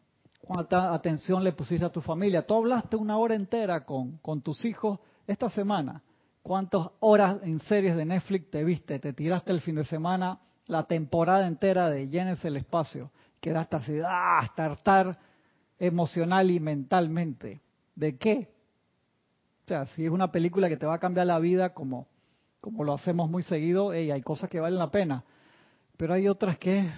S1: ¿Cuánta atención le pusiste a tu familia? Tú hablaste una hora entera con, con tus hijos esta semana, ¿cuántas horas en series de Netflix te viste? Te tiraste el fin de semana la temporada entera de Llenes el Espacio. Quedaste así, ¡ah! estar emocional y mentalmente. ¿De qué? O sea, si es una película que te va a cambiar la vida como, como lo hacemos muy seguido, hay cosas que valen la pena. Pero hay otras que,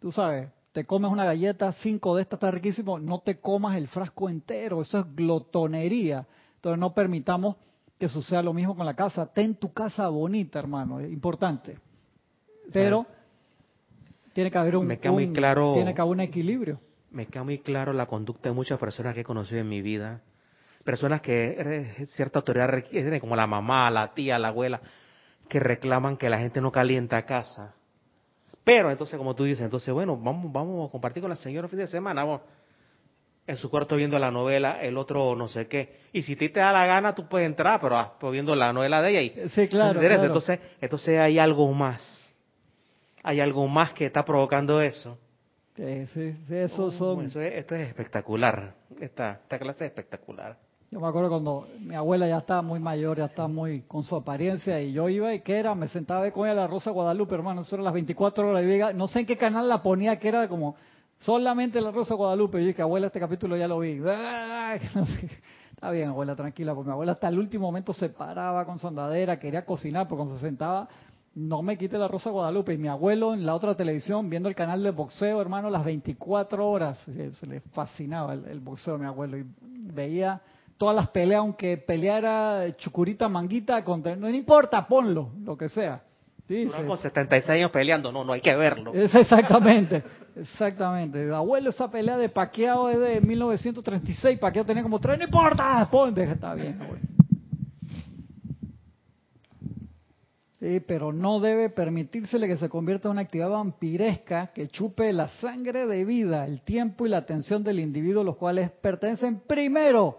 S1: tú sabes, te comes una galleta, cinco de estas está riquísimo, no te comas el frasco entero, eso es glotonería. Entonces no permitamos que suceda lo mismo con la casa. Ten tu casa bonita, hermano, es importante. Pero tiene que haber un,
S2: me muy claro,
S1: tiene que haber un equilibrio.
S2: Me queda muy claro la conducta de muchas personas que he conocido en mi vida. Personas que cierta autoridad requieren, como la mamá, la tía, la abuela, que reclaman que la gente no calienta casa. Pero entonces, como tú dices, entonces, bueno, vamos, vamos a compartir con la señora el fin de semana. Vamos, en su cuarto viendo la novela, el otro no sé qué. Y si ti te da la gana, tú puedes entrar, pero ah, pues viendo la novela de ella. Y,
S1: sí, claro,
S2: Entonces, entonces hay algo más. Hay algo más que está provocando eso.
S1: Sí, sí, eso son...
S2: esto es espectacular. Esta, esta clase es espectacular.
S1: Yo me acuerdo cuando mi abuela ya estaba muy mayor, ya estaba muy con su apariencia, y yo iba y que era, me sentaba con ella la Rosa Guadalupe, hermano, eso era las 24 horas, y no sé en qué canal la ponía, que era como Solamente la Rosa Guadalupe. Y dije, abuela, este capítulo ya lo vi. Está bien, abuela, tranquila, porque mi abuela hasta el último momento se paraba con su quería cocinar, porque cuando se sentaba, no me quite la Rosa Guadalupe. Y mi abuelo en la otra televisión, viendo el canal de boxeo, hermano, las 24 horas, se, le fascinaba el, boxeo a mi abuelo. Y veía todas las peleas, aunque peleara Chucurita Manguita, contra, no importa, ponlo, lo que sea.
S2: Sí, con 76 años peleando, no, no hay que verlo.
S1: Es exactamente, exactamente. Abuelo, esa pelea de Paqueado es de 1936, Paqueado tenía como tres, no importa, ponte, está bien, Sí, pero no debe permitírsele que se convierta en una actividad vampiresca que chupe la sangre de vida, el tiempo y la atención del individuo, los cuales pertenecen primero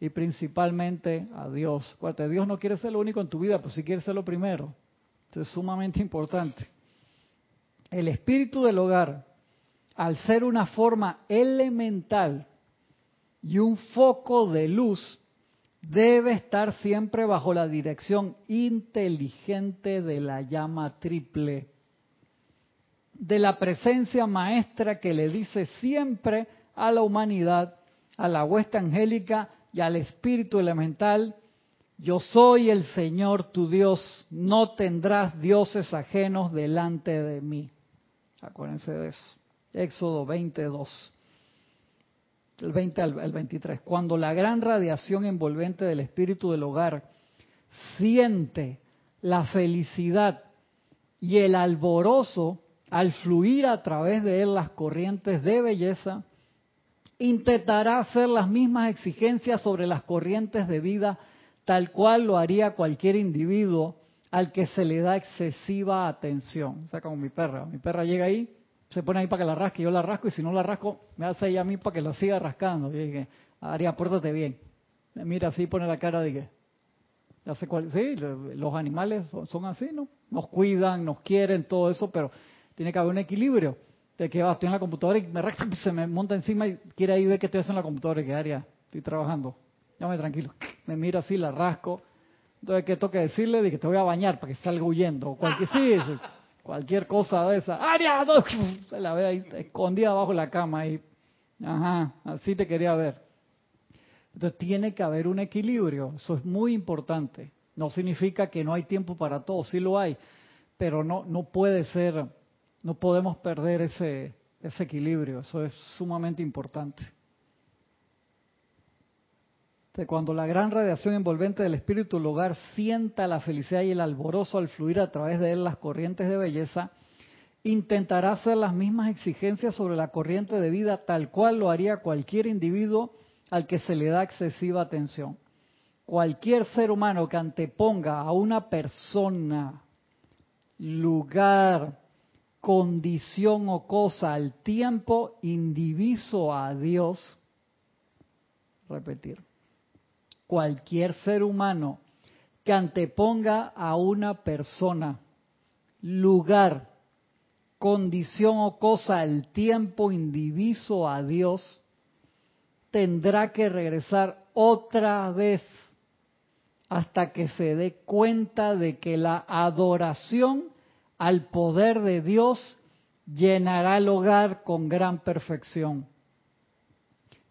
S1: y principalmente a Dios. Dios no quiere ser lo único en tu vida, pues si quiere ser lo primero es sumamente importante. El espíritu del hogar, al ser una forma elemental y un foco de luz, debe estar siempre bajo la dirección inteligente de la llama triple, de la presencia maestra que le dice siempre a la humanidad, a la huesta angélica y al espíritu elemental, yo soy el Señor tu Dios, no tendrás dioses ajenos delante de mí. Acuérdense de eso. Éxodo 22, el 20 al 23. Cuando la gran radiación envolvente del espíritu del hogar siente la felicidad y el alborozo al fluir a través de él las corrientes de belleza, intentará hacer las mismas exigencias sobre las corrientes de vida tal cual lo haría cualquier individuo al que se le da excesiva atención. O sea, como mi perra. Mi perra llega ahí, se pone ahí para que la rasque, yo la rasco y si no la rasco, me hace ella a mí para que la siga rascando. Y dije, Aria, pórtate bien. mira así, pone la cara de que... Cuál, sí, los animales son, así, ¿no? Nos cuidan, nos quieren, todo eso, pero tiene que haber un equilibrio. De que va, estoy en la computadora y me se me monta encima y quiere ahí ver que estoy haciendo en la computadora y que Aria, estoy trabajando. Llámame tranquilo me mira así, la rasco. Entonces, ¿qué toca decirle? De que te voy a bañar para que salga huyendo. Cualquier, sí, cualquier cosa de esa. ¡Aria! Se la ve ahí escondida abajo de la cama. Y, ajá, así te quería ver. Entonces, tiene que haber un equilibrio. Eso es muy importante. No significa que no hay tiempo para todo, sí lo hay. Pero no, no puede ser, no podemos perder ese, ese equilibrio. Eso es sumamente importante cuando la gran radiación envolvente del espíritu del hogar sienta la felicidad y el alborozo al fluir a través de él las corrientes de belleza, intentará hacer las mismas exigencias sobre la corriente de vida tal cual lo haría cualquier individuo al que se le da excesiva atención. Cualquier ser humano que anteponga a una persona, lugar, condición o cosa al tiempo indiviso a Dios, repetir, cualquier ser humano que anteponga a una persona, lugar, condición o cosa al tiempo indiviso a Dios, tendrá que regresar otra vez hasta que se dé cuenta de que la adoración al poder de Dios llenará el hogar con gran perfección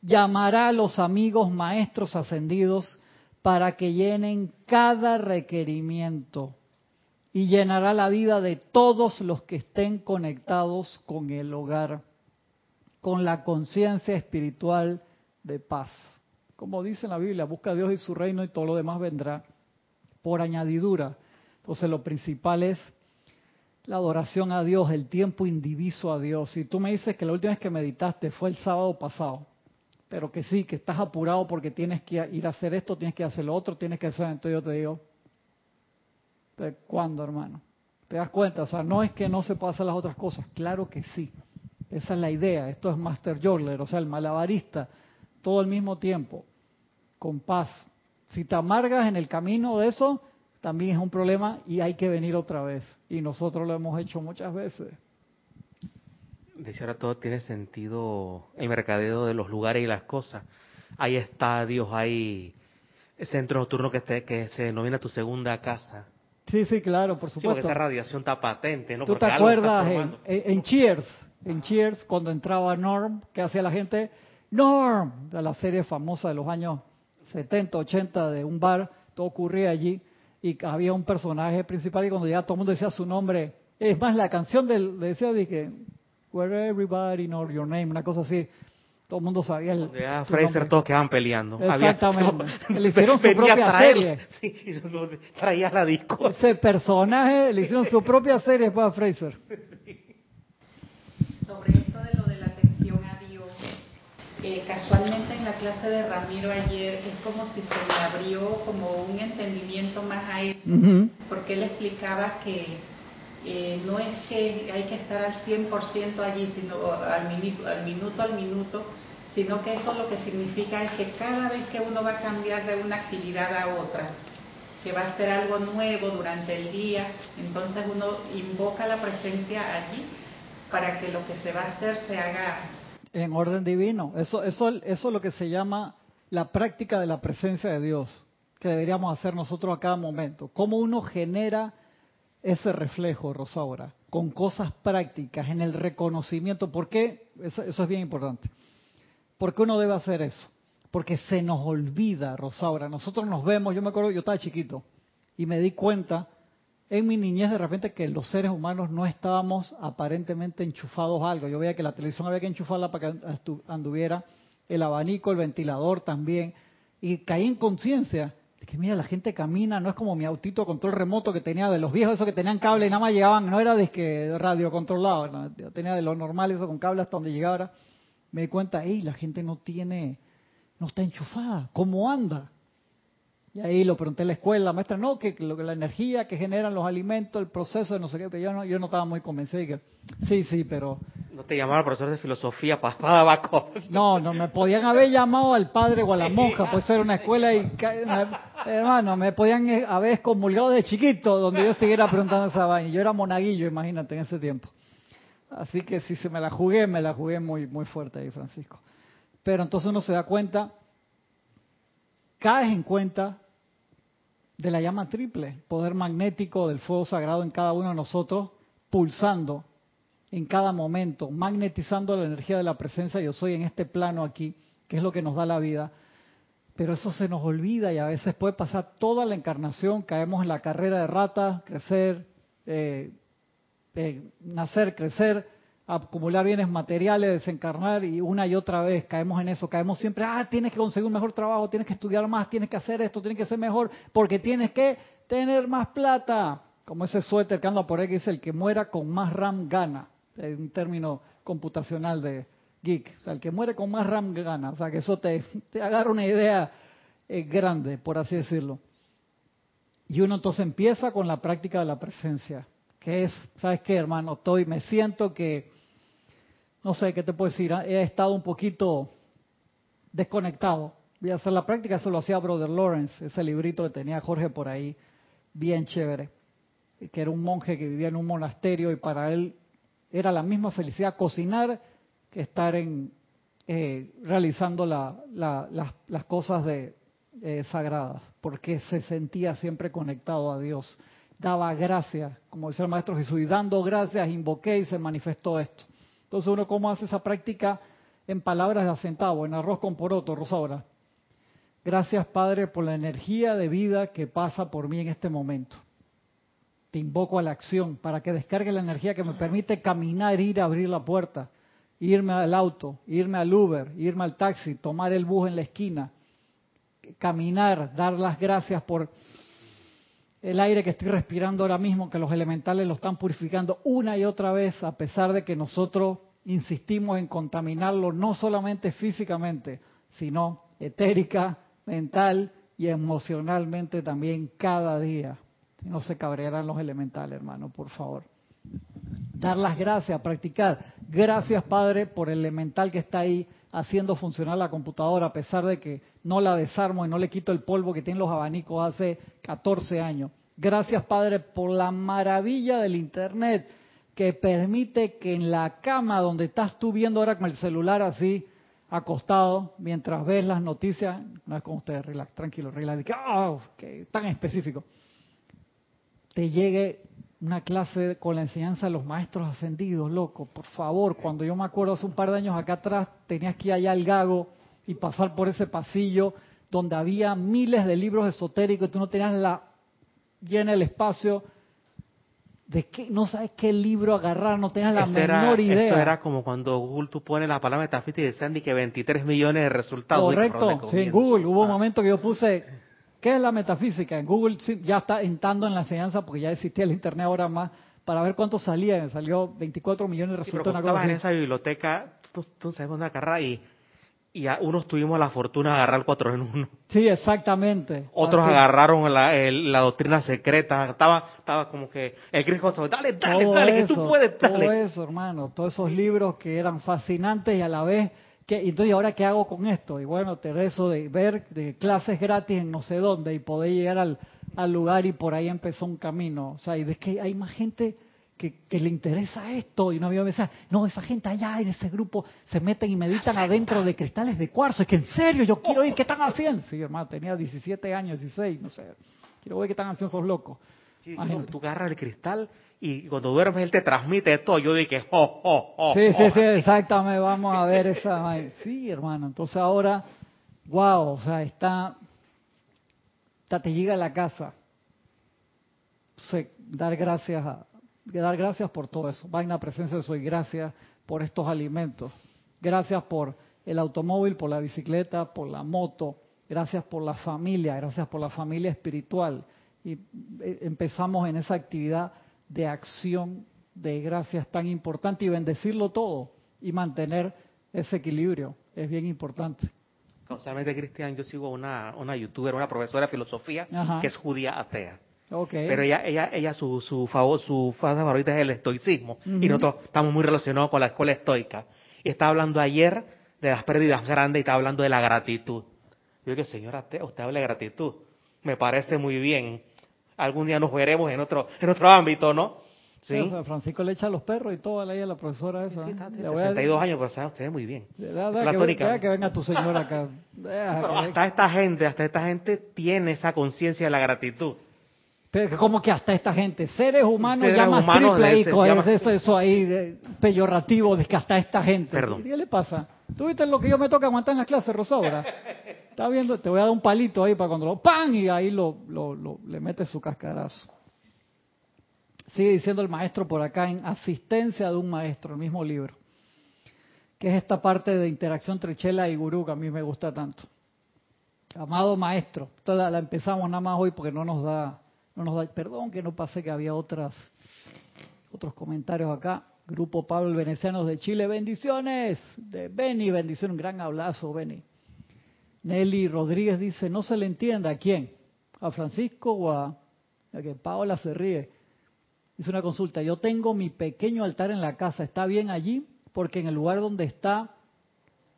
S1: llamará a los amigos maestros ascendidos para que llenen cada requerimiento y llenará la vida de todos los que estén conectados con el hogar, con la conciencia espiritual de paz. Como dice la Biblia, busca a Dios y su reino y todo lo demás vendrá por añadidura. Entonces lo principal es la adoración a Dios, el tiempo indiviso a Dios. Si tú me dices que la última vez que meditaste fue el sábado pasado, pero que sí, que estás apurado porque tienes que ir a hacer esto, tienes que hacer lo otro, tienes que hacer, entonces yo te digo, ¿cuándo, hermano? ¿Te das cuenta? O sea, no es que no se hacer las otras cosas, claro que sí. Esa es la idea, esto es Master Jorler, o sea, el malabarista, todo al mismo tiempo, con paz. Si te amargas en el camino de eso, también es un problema y hay que venir otra vez. Y nosotros lo hemos hecho muchas veces.
S2: De hecho, ahora todo tiene sentido el mercadeo de los lugares y las cosas. Hay estadios, hay centros nocturnos que, que se denomina tu segunda casa.
S1: Sí, sí, claro, por
S2: Sí, porque
S1: supuesto.
S2: esa radiación está patente, ¿no?
S1: ¿Tú
S2: Porque
S1: te acuerdas en, en- Cheers? En Cheers, cuando entraba Norm, ¿qué hacía la gente? Norm, de la serie famosa de los años 70, 80, de un bar, todo ocurría allí, y había un personaje principal y cuando llegaba todo el mundo decía su nombre. Es más, la canción del, decía de que, Where everybody knows your name, una cosa así. Todo el mundo sabía el.
S2: Ya
S1: tu
S2: Fraser todos quedaban peleando.
S1: Exactamente.
S2: Había-
S1: Le hicieron su propia
S2: traer-
S1: serie.
S2: Sí, traía la disco.
S1: Ese personaje le hicieron su propia serie para Fraser.
S3: Sobre esto de lo de la atención a Dios, eh, casualmente en la clase de Ramiro ayer es como si se me abrió como un entendimiento más a eso, porque él explicaba que eh, no es que hay que estar al 100% allí, sino al minuto, al minuto al minuto, sino que eso lo que significa es que cada vez que uno va a cambiar de una actividad a otra, que va a hacer algo nuevo durante el día, entonces uno invoca la presencia allí para que lo que se va a hacer se haga
S1: En orden divino. Eso, eso, eso es lo que se llama la práctica de la presencia de Dios, que deberíamos hacer nosotros a cada momento. Cómo uno genera ese reflejo, Rosaura, con cosas prácticas, en el reconocimiento. ¿Por qué? Eso, es bien importante. ¿Por qué uno debe hacer eso? Porque se nos olvida, Rosaura. Nosotros nos vemos, yo me acuerdo, yo estaba chiquito y me di cuenta en mi niñez de repente que los seres humanos no estábamos aparentemente enchufados a algo. Yo veía que la televisión había que enchufarla para que anduviera, el abanico, el ventilador también. Y caí en conciencia de que, mira, la gente camina, no es como mi autito control remoto que tenía de los viejos, esos que tenían cable y nada más llegaban, no era de que radio controlado, tenía de lo normal eso con cable hasta donde llegara. Me di cuenta, hey, la gente no tiene, no está enchufada, ¿cómo anda? Y ahí lo pregunté en la escuela, la maestra, no, que lo que la energía que generan los alimentos, el proceso de no sé qué, pero yo no, yo no estaba muy convencido y que, sí, sí, pero
S2: No te llamaban profesor de filosofía para para abajo.
S1: no, no me podían haber llamado al padre o a la monja, pues era una escuela y, me- hermano, me podían eh, haber excomulgado de chiquito, donde yo siguiera preguntando esa vaina. Yo era monaguillo, imagínate, en ese tiempo. Así que si se me la jugué, me la jugué muy, muy fuerte ahí, Francisco. Pero entonces uno se da cuenta, caes en cuenta de la llama triple, poder magnético del fuego sagrado en cada uno de nosotros, pulsando en cada momento, magnetizando la energía de la presencia yo soy en este plano aquí, que es lo que nos da la vida. Pero eso se nos olvida y a veces puede pasar toda la encarnación, caemos en la carrera de ratas, crecer, eh, eh, nacer, crecer, acumular bienes materiales, desencarnar y una y otra vez caemos en eso, caemos siempre, ah, tienes que conseguir un mejor trabajo, tienes que estudiar más, tienes que hacer esto, tienes que ser mejor, porque tienes que tener más plata. Como ese suéter que anda por ahí que dice, el que muera con más RAM gana, es un término computacional de geek, o sea, el que muere con más RAM gana, o sea, que eso te, te agarra una idea eh, grande, por así decirlo. Y uno entonces empieza con la práctica de la presencia, que es, ¿sabes qué, hermano? Estoy, me siento que, no sé, ¿qué te puedo decir? He estado un poquito desconectado. Voy a hacer la práctica, eso lo hacía Brother Lawrence, ese librito que tenía Jorge por ahí, bien chévere, que era un monje que vivía en un monasterio y para él era la misma felicidad cocinar que estar en eh, realizando la- la- las, las cosas de, eh, sagradas, porque se sentía siempre conectado a Dios. Daba gracias, como decía el Maestro Jesús, y dando gracias invoqué y se manifestó esto. Entonces uno cómo hace esa práctica en palabras de acentavo, en arroz con poroto, Rosaura. Gracias Padre por la energía de vida que pasa por mí en este momento. Te invoco a la acción para que descargue la energía que me permite caminar, ir a abrir la puerta, irme al auto, irme al Uber, irme al taxi, tomar el bus en la esquina, caminar, dar las gracias por el aire que estoy respirando ahora mismo, que los elementales lo están purificando una y otra vez, a pesar de que nosotros insistimos en contaminarlo no solamente físicamente, sino etérica, mental y emocionalmente también cada día. No se cabrearán los elementales, hermano, por favor. Dar las gracias, practicar. Gracias, Padre, por el elemental que está ahí haciendo funcionar la computadora, a pesar de que no la desarmo y no le quito el polvo que tienen los abanicos hace 14 años. Gracias, Padre, por la maravilla del Internet que permite que en la cama donde estás tú viendo ahora con el celular así, acostado, mientras ves las noticias, no es como ustedes, relax, tranquilo, relax, de que, "Ah, que tan específico. te llegue una clase con la enseñanza de los maestros ascendidos, loco, por favor, cuando yo me acuerdo hace un par de años acá atrás, tenías que ir allá al gago y pasar por ese pasillo donde había miles de libros esotéricos y tú no tenías la llena el espacio de que no sabes qué libro agarrar, no tenías la menor idea.
S2: Eso era como cuando Google tú pones la palabra metafísica y decían que 23 millones de resultados.
S1: Correcto, sí, en Google hubo un ah. momento que yo puse, ¿qué es la metafísica? En Google ya está entrando en la enseñanza porque ya existía el Internet ahora más, para ver cuánto salía, salió 24 millones de resultados.
S2: Sí, en esa biblioteca, tú, tú sabes dónde agarrar y y a unos tuvimos la fortuna de agarrar cuatro en uno.
S1: Sí, exactamente.
S2: Otros agarraron la, la, doctrina secreta. Estaba, estaba como que el Cristo, dale, dale, dale, que tú puedes,
S1: dale. Todo eso, hermano, todos esos libros que eran fascinantes y a la vez que, entonces, ¿ahora qué hago con esto? Y bueno, te eso de ver de clases gratis en no sé dónde y poder llegar al, al lugar y por ahí empezó un camino. O sea, y de que hay más gente que, le interesa esto y no había pensado, no, esa gente allá en ese grupo se meten y meditan adentro de cristales de cuarzo, es que en serio yo quiero ir, ¿qué están haciendo? Sí, hermano, tenía 17 años, 16, no sé, quiero ver qué están haciendo esos locos.
S2: Sí, tú agarras el cristal y cuando duermes él te transmite esto, yo dije, oh, oh, oh,
S1: Sí, sí, sí, exactamente, vamos a ver esa... Sí, hermano, entonces ahora, wow, o sea, está, está te llega a la casa, dar gracias a, dar gracias por todo eso. Vaina presencia de soy, gracias por estos alimentos. Gracias por el automóvil, por la bicicleta, por la moto. Gracias por la familia, gracias por la familia espiritual. Y eh, empezamos en esa actividad de acción de gracias tan importante y bendecirlo todo y mantener ese equilibrio. Es bien importante.
S2: Causalmente, Cristian, yo sigo una, una youtuber, una profesora de filosofía que es judía atea. Pero ella, ella, ella su, su, favor, su fase favorita es el estoicismo. Y nosotros estamos muy relacionados con la escuela estoica. Y estaba hablando ayer de las pérdidas grandes y estaba hablando de la gratitud. Yo dije, señora, usted habla de gratitud. Me parece muy bien. Algún día nos veremos en otro, en otro ámbito, ¿no?
S1: Sí. Francisco le echa a los perros y todo a la profesora esa. Sí,
S2: está, 62 años, pero sabe usted muy bien.
S1: que, que, venga tu señora acá.
S2: hasta esta gente, hasta esta gente tiene esa conciencia de la gratitud.
S1: Pero como que hasta esta gente, seres humanos ya más triple ahí, eso, eso ahí de, peyorativo de que hasta esta gente.
S2: Perdón.
S1: ¿Qué le pasa? ¿Tú viste lo que yo me toca aguantar en las clases, Rosaura? Está viendo, te voy a dar un palito ahí para cuando lo ¡pam! y ahí lo, lo, lo, le metes su cascarazo. Sigue diciendo el maestro por acá en Asistencia de un Maestro, el mismo libro, que es esta parte de interacción entre Chela y Gurú que a mí me gusta tanto. Amado maestro, la empezamos nada más hoy porque no nos da no nos da, perdón que no pasé que había otras otros comentarios acá. Grupo Pablo Venecianos de Chile, bendiciones. De Beni, bendición, un gran abrazo, Beni. Nelly Rodríguez dice, no se le entiende a quién, a Francisco o a, que Paola se ríe. Dice una consulta, yo tengo mi pequeño altar en la casa, ¿está bien allí? Porque en el lugar donde está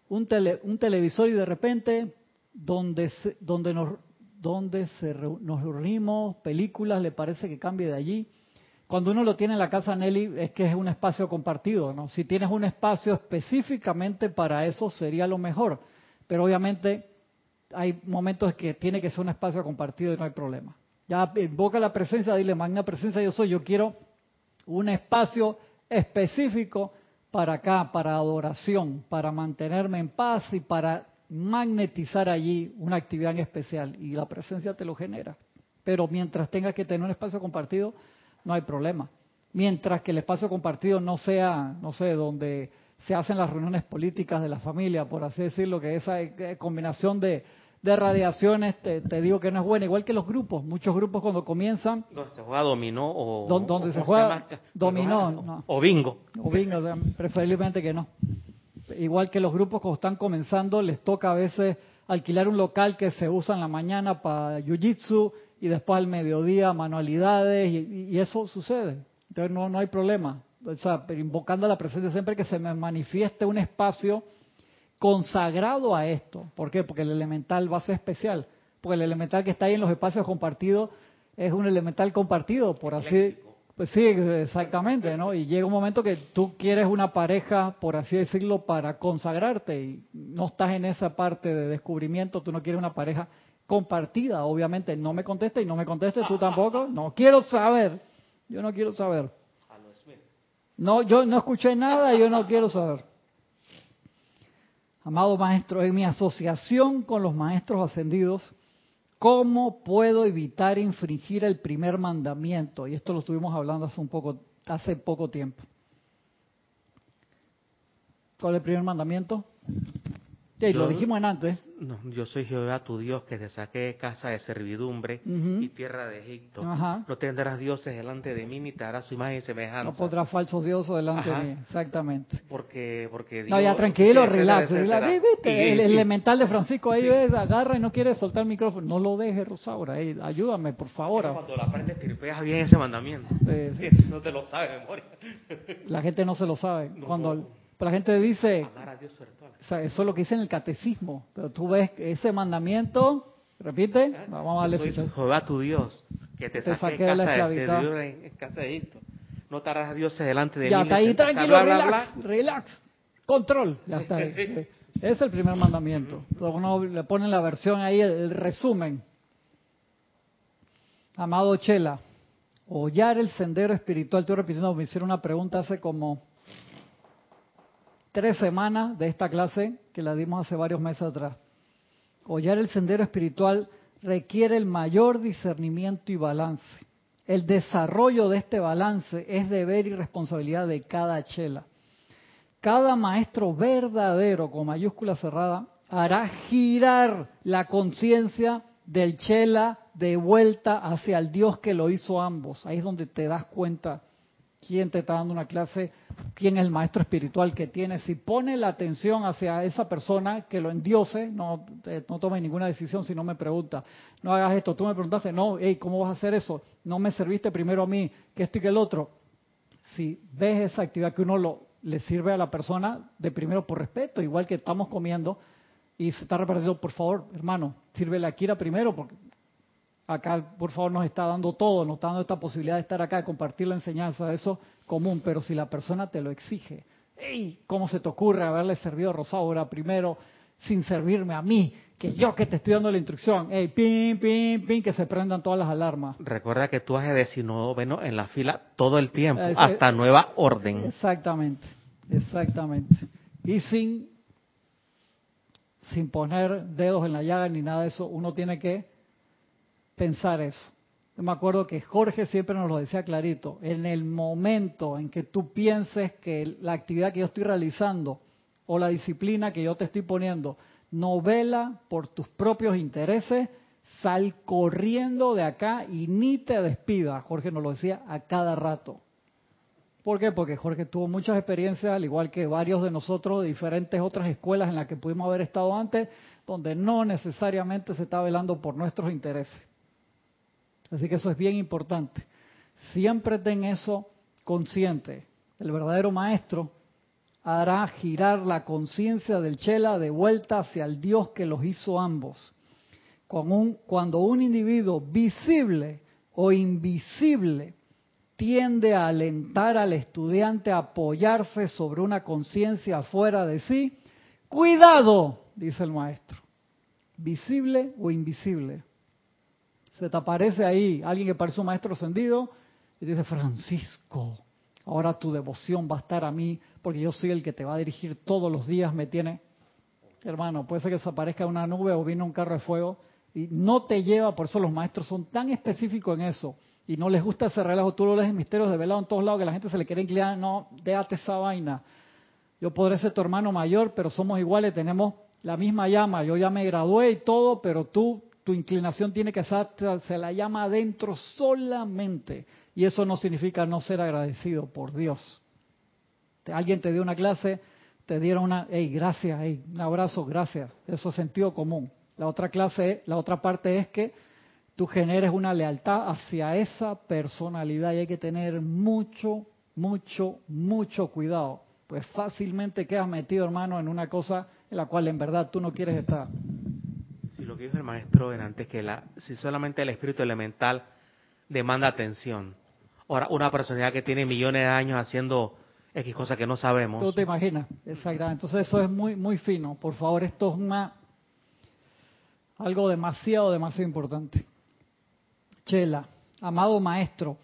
S1: un, tele, un televisor y de repente donde, donde nos donde se nos reunimos, películas, le parece que cambie de allí. Cuando uno lo tiene en la casa Nelly es que es un espacio compartido, ¿no? Si tienes un espacio específicamente para eso sería lo mejor, pero obviamente hay momentos que tiene que ser un espacio compartido y no hay problema. Ya invoca la presencia, dile, magna presencia yo soy, yo quiero un espacio específico para acá, para adoración, para mantenerme en paz y para magnetizar allí una actividad en especial y la presencia te lo genera. Pero mientras tengas que tener un espacio compartido, no hay problema. Mientras que el espacio compartido no sea, no sé, donde se hacen las reuniones políticas de la familia, por así decirlo, que esa eh, combinación de, radiaciones, te, digo que no es buena, igual que los grupos. Muchos grupos cuando comienzan...
S2: Donde se juega dominó o...
S1: Donde, se juega dominó.
S2: O bingo.
S1: O bingo, preferiblemente que no igual que los grupos cuando están comenzando, les toca a veces alquilar un local que se usa en la mañana para jiu-jitsu y después al mediodía manualidades y, eso sucede. Entonces no, no hay problema. O sea, invocando la presencia siempre que se me manifieste un espacio consagrado a esto. ¿Por qué? Porque el elemental va a ser especial. Porque el elemental que está ahí en los espacios compartidos es un elemental compartido, por así Pues sí, exactamente, ¿no? Y llega un momento que tú quieres una pareja, por así decirlo, para consagrarte y no estás en esa parte de descubrimiento, tú no quieres una pareja compartida, obviamente. No me conteste y no me contestes tú tampoco. No quiero saber. Yo no quiero saber. No, yo no escuché nada yo no quiero saber. Amado maestro, en mi asociación con los maestros ascendidos, ¿Cómo puedo evitar infringir el primer mandamiento? Y esto lo estuvimos hablando hace un poco, hace poco tiempo. ¿Cuál es el primer mandamiento? Lo dijimos en antes.
S2: No, yo soy Jehová tu Dios que te saqué de casa de servidumbre y tierra de Egipto. No tendrás dioses delante de mí ni te harás su imagen y semejanza.
S1: No podrás falsos dioses delante de mí, exactamente.
S2: Porque, porque
S1: Dios, No, ya tranquilo, relax. relax. el, elemental de Francisco ahí agarra y no quiere soltar el micrófono. No lo dejes, Rosaura. Ahí, ayúdame, por favor.
S2: Cuando la aprendes, tripeas bien ese mandamiento. No te lo sabes de memoria.
S1: La gente no se lo sabe. Cuando la gente dice, eso es lo que dice en el catecismo, pero tú ves ese mandamiento, repite, ¿Eh? vamos a darle
S2: Jehová tu Dios, que te, saque, de, la esclavitud. En, casa de Egipto. No te harás dioses delante de
S1: ya, está ahí, tranquilo, relax, relax, control, ya está ahí. Es el primer mandamiento. Luego uno le ponen la versión ahí, el resumen. Amado Chela, hollar el sendero espiritual, estoy repitiendo, me hicieron una pregunta hace como tres semanas de esta clase que la dimos hace varios meses atrás. Hollar el sendero espiritual requiere el mayor discernimiento y balance. El desarrollo de este balance es deber y responsabilidad de cada chela. Cada maestro verdadero, con mayúscula cerrada, hará girar la conciencia del chela de vuelta hacia el Dios que lo hizo ambos. Ahí es donde te das cuenta quién te está dando una clase, quién es el maestro espiritual que tiene. Si pone la atención hacia esa persona, que lo endiose, no, no tome ninguna decisión si no me pregunta. No hagas esto, tú me preguntaste, no, hey, ¿cómo vas a hacer eso? No me serviste primero a mí, que esto y que el otro. Si ves esa actividad que uno lo, le sirve a la persona, de primero por respeto, igual que estamos comiendo, y se está repartiendo, por favor, hermano, sirve la Kira primero, porque acá por favor nos está dando todo, nos está dando esta posibilidad de estar acá, de compartir la enseñanza, eso común, pero si la persona te lo exige, ¡Ey! ¿cómo se te ocurre haberle servido a Rosaura primero sin servirme a mí? Que yo que te estoy dando la instrucción, ¡Ey! pim, pim, pim, que se prendan todas las alarmas.
S2: Recuerda que tú has de bueno en la fila todo el tiempo, hasta nueva orden.
S1: Exactamente, exactamente. Y sin, sin poner dedos en la llaga ni nada de eso, uno tiene que pensar eso. Yo me acuerdo que Jorge siempre nos lo decía clarito, en el momento en que tú pienses que la actividad que yo estoy realizando o la disciplina que yo te estoy poniendo no vela por tus propios intereses, sal corriendo de acá y ni te despida. Jorge nos lo decía a cada rato. ¿Por qué? Porque Jorge tuvo muchas experiencias, al igual que varios de nosotros, de diferentes otras escuelas en las que pudimos haber estado antes, donde no necesariamente se está velando por nuestros intereses. Así que eso es bien importante. Siempre ten eso consciente. El verdadero maestro hará girar la conciencia del Chela de vuelta hacia el Dios que los hizo ambos. Cuando un individuo visible o invisible tiende a alentar al estudiante a apoyarse sobre una conciencia fuera de sí, cuidado, dice el maestro, visible o invisible. Se te aparece ahí alguien que parece un maestro ascendido y dice, Francisco, ahora tu devoción va a estar a mí porque yo soy el que te va a dirigir todos los días, me tiene. Hermano, puede ser que se aparezca una nube o viene un carro de fuego y no te lleva, por eso los maestros son tan específicos en eso y no les gusta ese relajo. Tú lo lees en misterios de velado en todos lados que la gente se le quiere inclinar, no, déjate esa vaina. Yo podré ser tu hermano mayor, pero somos iguales, tenemos la misma llama. Yo ya me gradué y todo, pero tú tu inclinación tiene que ser, se la llama adentro solamente. Y eso no significa no ser agradecido por Dios. Alguien te dio una clase, te dieron una, hey, gracias, hey, un abrazo, gracias. Eso es sentido común. La otra clase, la otra parte es que tú generes una lealtad hacia esa personalidad y hay que tener mucho, mucho, mucho cuidado. Pues fácilmente quedas metido, hermano, en una cosa en la cual en verdad tú no quieres estar
S2: lo que dijo el maestro era antes que la, si solamente el espíritu elemental demanda atención, Ahora, una personalidad que tiene millones de años haciendo X cosas que no sabemos.
S1: Tú te imaginas, exactamente. Entonces eso es muy, muy fino. Por favor, esto es algo demasiado, demasiado importante. Chela, amado maestro,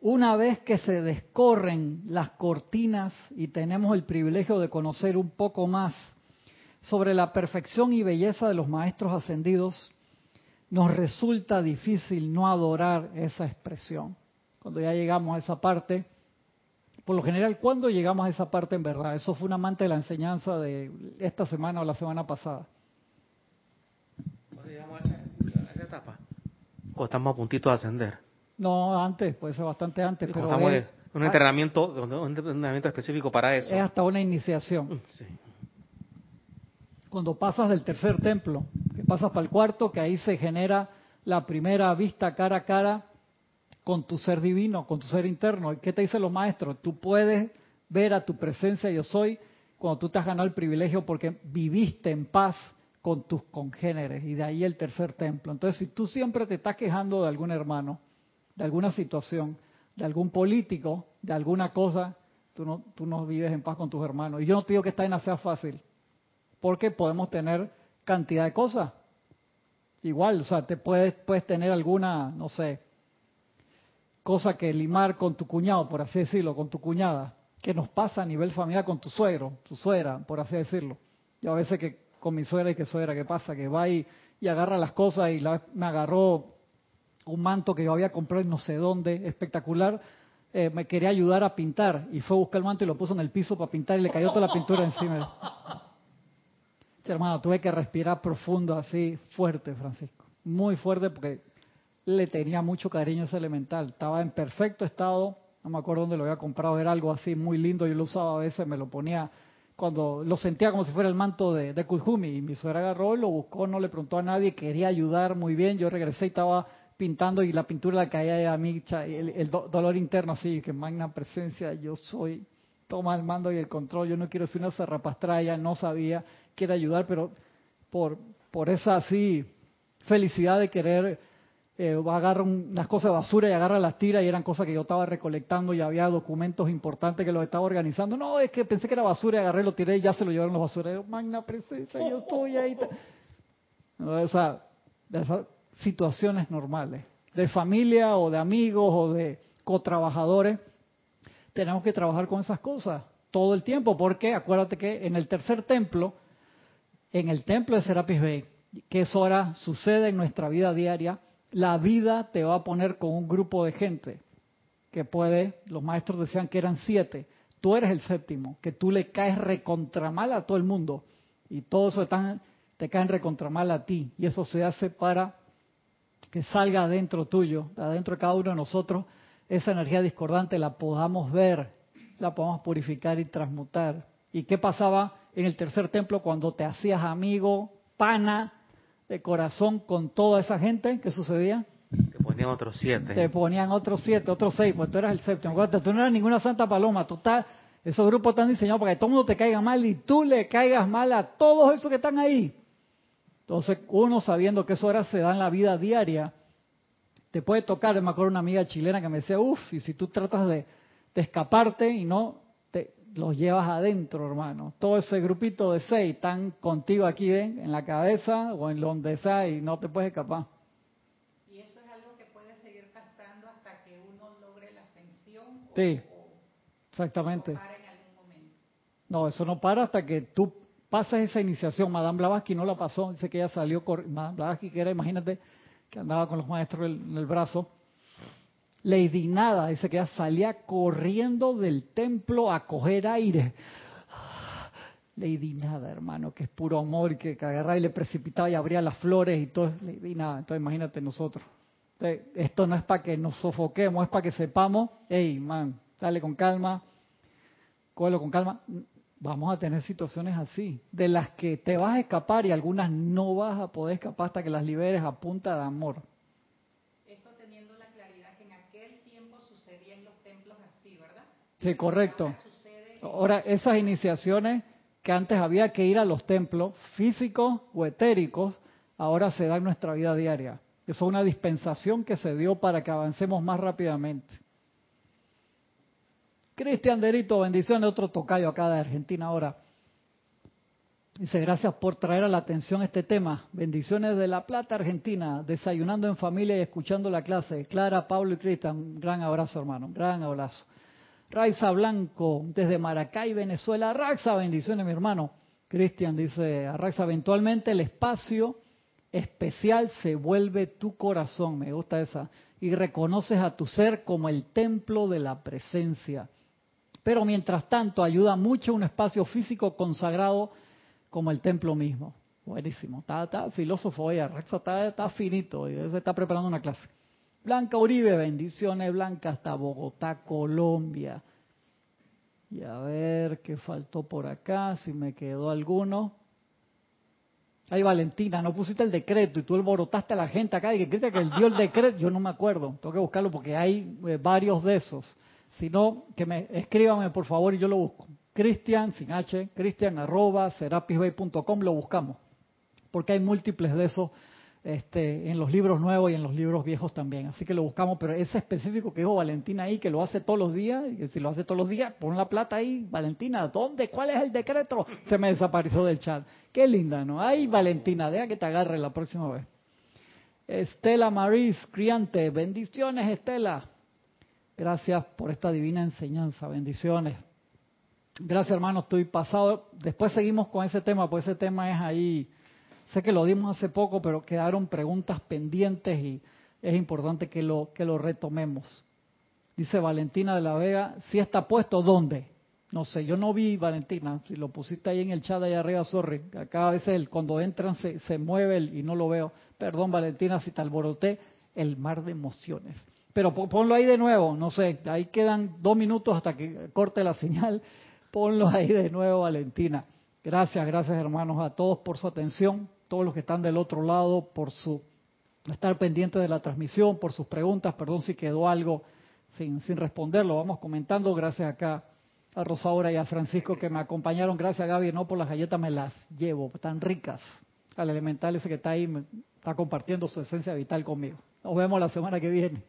S1: una vez que se descorren las cortinas y tenemos el privilegio de conocer un poco más sobre la perfección y belleza de los maestros ascendidos, nos resulta difícil no adorar esa expresión. Cuando ya llegamos a esa parte, por lo general, ¿cuándo llegamos a esa parte en verdad? Eso fue un amante de la enseñanza de esta semana o la semana pasada.
S2: ¿Cuándo llegamos a esa etapa? ¿O estamos a puntito de ascender?
S1: No, antes, puede ser bastante antes. pero
S2: estamos en un entrenamiento, un entrenamiento específico para eso.
S1: Es hasta una iniciación. Sí cuando pasas del tercer templo, que pasas para el cuarto, que ahí se genera la primera vista cara a cara con tu ser divino, con tu ser interno. ¿Y qué te dicen los maestros? Tú puedes ver a tu presencia yo soy cuando tú te has ganado el privilegio porque viviste en paz con tus congéneres y de ahí el tercer templo. Entonces, si tú siempre te estás quejando de algún hermano, de alguna situación, de algún político, de alguna cosa, tú no, no vives en paz con tus hermanos. Y yo no te digo que esta en sea fácil, porque podemos tener cantidad de cosas. Igual, o sea, te puedes, puedes tener alguna, no sé, cosa que limar con tu cuñado, por así decirlo, con tu cuñada, que nos pasa a nivel familiar con tu suegro, tu suegra, por así decirlo. Yo a veces que con mi suegra y que suegra, ¿qué pasa? Que va y, agarra las cosas y me agarró un manto que yo había comprado en no sé dónde, espectacular, eh, me quería ayudar a pintar y fue a buscar el manto y lo puso en el piso para pintar y le cayó toda la pintura encima hermano, tuve que respirar profundo así, fuerte, Francisco. Muy fuerte porque le tenía mucho cariño ese elemental. Estaba en perfecto estado, no me acuerdo dónde lo había comprado, era algo así muy lindo, yo lo usaba a veces, me lo ponía cuando lo sentía como si fuera el manto de, de Kuzumi. Y mi suegra agarró, lo buscó, no le preguntó a nadie, quería ayudar muy bien. Yo regresé y estaba pintando y la pintura la caía a mí, el, el dolor interno así, que magna presencia, yo soy, toma el mando y el control, yo no quiero ser una zarrapastraya, no sabía, quiere ayudar, pero por, por esa así felicidad de querer eh, agarrar unas cosas de basura y agarra las tiras y eran cosas que yo estaba recolectando y había documentos importantes que los estaba organizando. No, es que pensé que era basura y agarré, lo tiré y ya se lo llevaron los basureros. Magna presencia, yo estoy ahí. O sea, de esas situaciones normales, de familia o de amigos o de cotrabajadores, tenemos que trabajar con esas cosas todo el tiempo, porque acuérdate que en el tercer templo en el templo de Serapis Bay, que eso ahora sucede en nuestra vida diaria, la vida te va a poner con un grupo de gente que puede, los maestros decían que eran siete, tú eres el séptimo, que tú le caes recontramal a todo el mundo y todo eso te cae recontramal a ti y eso se hace para que salga adentro tuyo, adentro de cada uno de nosotros, esa energía discordante la podamos ver, la podamos purificar y transmutar. ¿Y qué pasaba en el tercer templo cuando te hacías amigo, pana, de corazón con toda esa gente? ¿Qué sucedía?
S2: Te ponían otros siete.
S1: Te ponían otros siete, otros seis, pues tú eras el séptimo. tú no eras ninguna santa paloma, tú estás, esos grupos están diseñados para que todo el mundo te caiga mal y tú le caigas mal a todos esos que están ahí. Entonces, uno sabiendo que eso ahora se da en la vida diaria, te puede tocar. Me acuerdo una amiga chilena que me decía, uff, y si tú tratas de, de escaparte y no los llevas adentro, hermano. Todo ese grupito de seis están contigo aquí ¿ven? en la cabeza o en donde sea y no te puedes escapar.
S3: ¿Y eso es algo que puede seguir pasando hasta que uno logre la ascensión?
S1: Sí, exactamente. No, eso no para hasta que tú pases esa iniciación. Madame Blavatsky no la pasó, dice que ella salió, Madame Blavatsky que era, imagínate, que andaba con los maestros en el brazo Lady Nada dice que ella salía corriendo del templo a coger aire. Lady Nada, hermano, que es puro amor, que, que agarraba y le precipitaba y abría las flores y todo. Lady Nada, entonces imagínate nosotros. esto no es para que nos sofoquemos, es para que sepamos, hey, man, dale con calma, cógelo con calma. Vamos a tener situaciones así, de las que te vas a escapar y algunas no vas a poder escapar hasta que las liberes a punta de amor. Sí, correcto. Ahora, esas iniciaciones que antes había que ir a los templos físicos o etéricos, ahora se da en nuestra vida diaria. Eso es una dispensación que se dio para que avancemos más rápidamente. Cristian Derito, bendiciones, otro tocayo acá de Argentina ahora. Dice, gracias por traer a la atención este tema. Bendiciones de La Plata, Argentina, desayunando en familia y escuchando la clase. Clara, Pablo y Cristian, gran abrazo, hermano, gran abrazo. Raiza Blanco, desde Maracay, Venezuela. Raxa, bendiciones, mi hermano. Cristian dice, a Raxa, eventualmente el espacio especial se vuelve tu corazón, me gusta esa, y reconoces a tu ser como el templo de la presencia. Pero mientras tanto ayuda mucho un espacio físico consagrado como el templo mismo. Buenísimo, está, filósofo hoy, Raxa está, finito, se está preparando una clase. Blanca Uribe, bendiciones Blanca hasta Bogotá, Colombia. Y a ver qué faltó por acá, si me quedó alguno. Ay, Valentina, no pusiste el decreto y tú alborotaste a la gente acá y que que él dio el decreto. Yo no me acuerdo, tengo que buscarlo porque hay eh, varios de esos. Si no, que me escríbame por favor y yo lo busco. Cristian, sin H, cristian arroba serapisbay.com, lo buscamos. Porque hay múltiples de esos este, en los libros nuevos y en los libros viejos también. Así que lo buscamos, pero ese específico que dijo Valentina ahí, que lo hace todos los días, y si lo hace todos los días, pon la plata ahí, Valentina, ¿dónde? ¿Cuál es el decreto? Se me desapareció del chat. Qué linda, ¿no? Ay, Valentina, deja que te agarre la próxima vez. Estela Maris Criante, bendiciones Estela. Gracias por esta divina enseñanza, bendiciones. Gracias hermano, estoy pasado. Después seguimos con ese tema, pues ese tema es ahí Sé que lo dimos hace poco, pero quedaron preguntas pendientes y es importante que lo, que lo retomemos. Dice Valentina de la Vega, si está puesto, ¿dónde? No sé, yo no vi Valentina, si lo pusiste ahí en el chat ahí arriba, sorry, acá a veces cuando entran se, se mueve y no lo veo. Perdón Valentina si te alboroté, el mar de emociones. Pero ponlo ahí de nuevo, no sé, ahí quedan dos minutos hasta que corte la señal, ponlo ahí de nuevo Valentina. Gracias, gracias hermanos a todos por su atención todos los que están del otro lado por su estar pendiente de la transmisión, por sus preguntas. Perdón si quedó algo sin, sin responder, lo vamos comentando. Gracias acá a Rosaura y a Francisco que me acompañaron. Gracias Gaby, no por las galletas me las llevo, tan ricas. Al elemental ese que está ahí, está compartiendo su esencia vital conmigo. Nos vemos la semana que viene.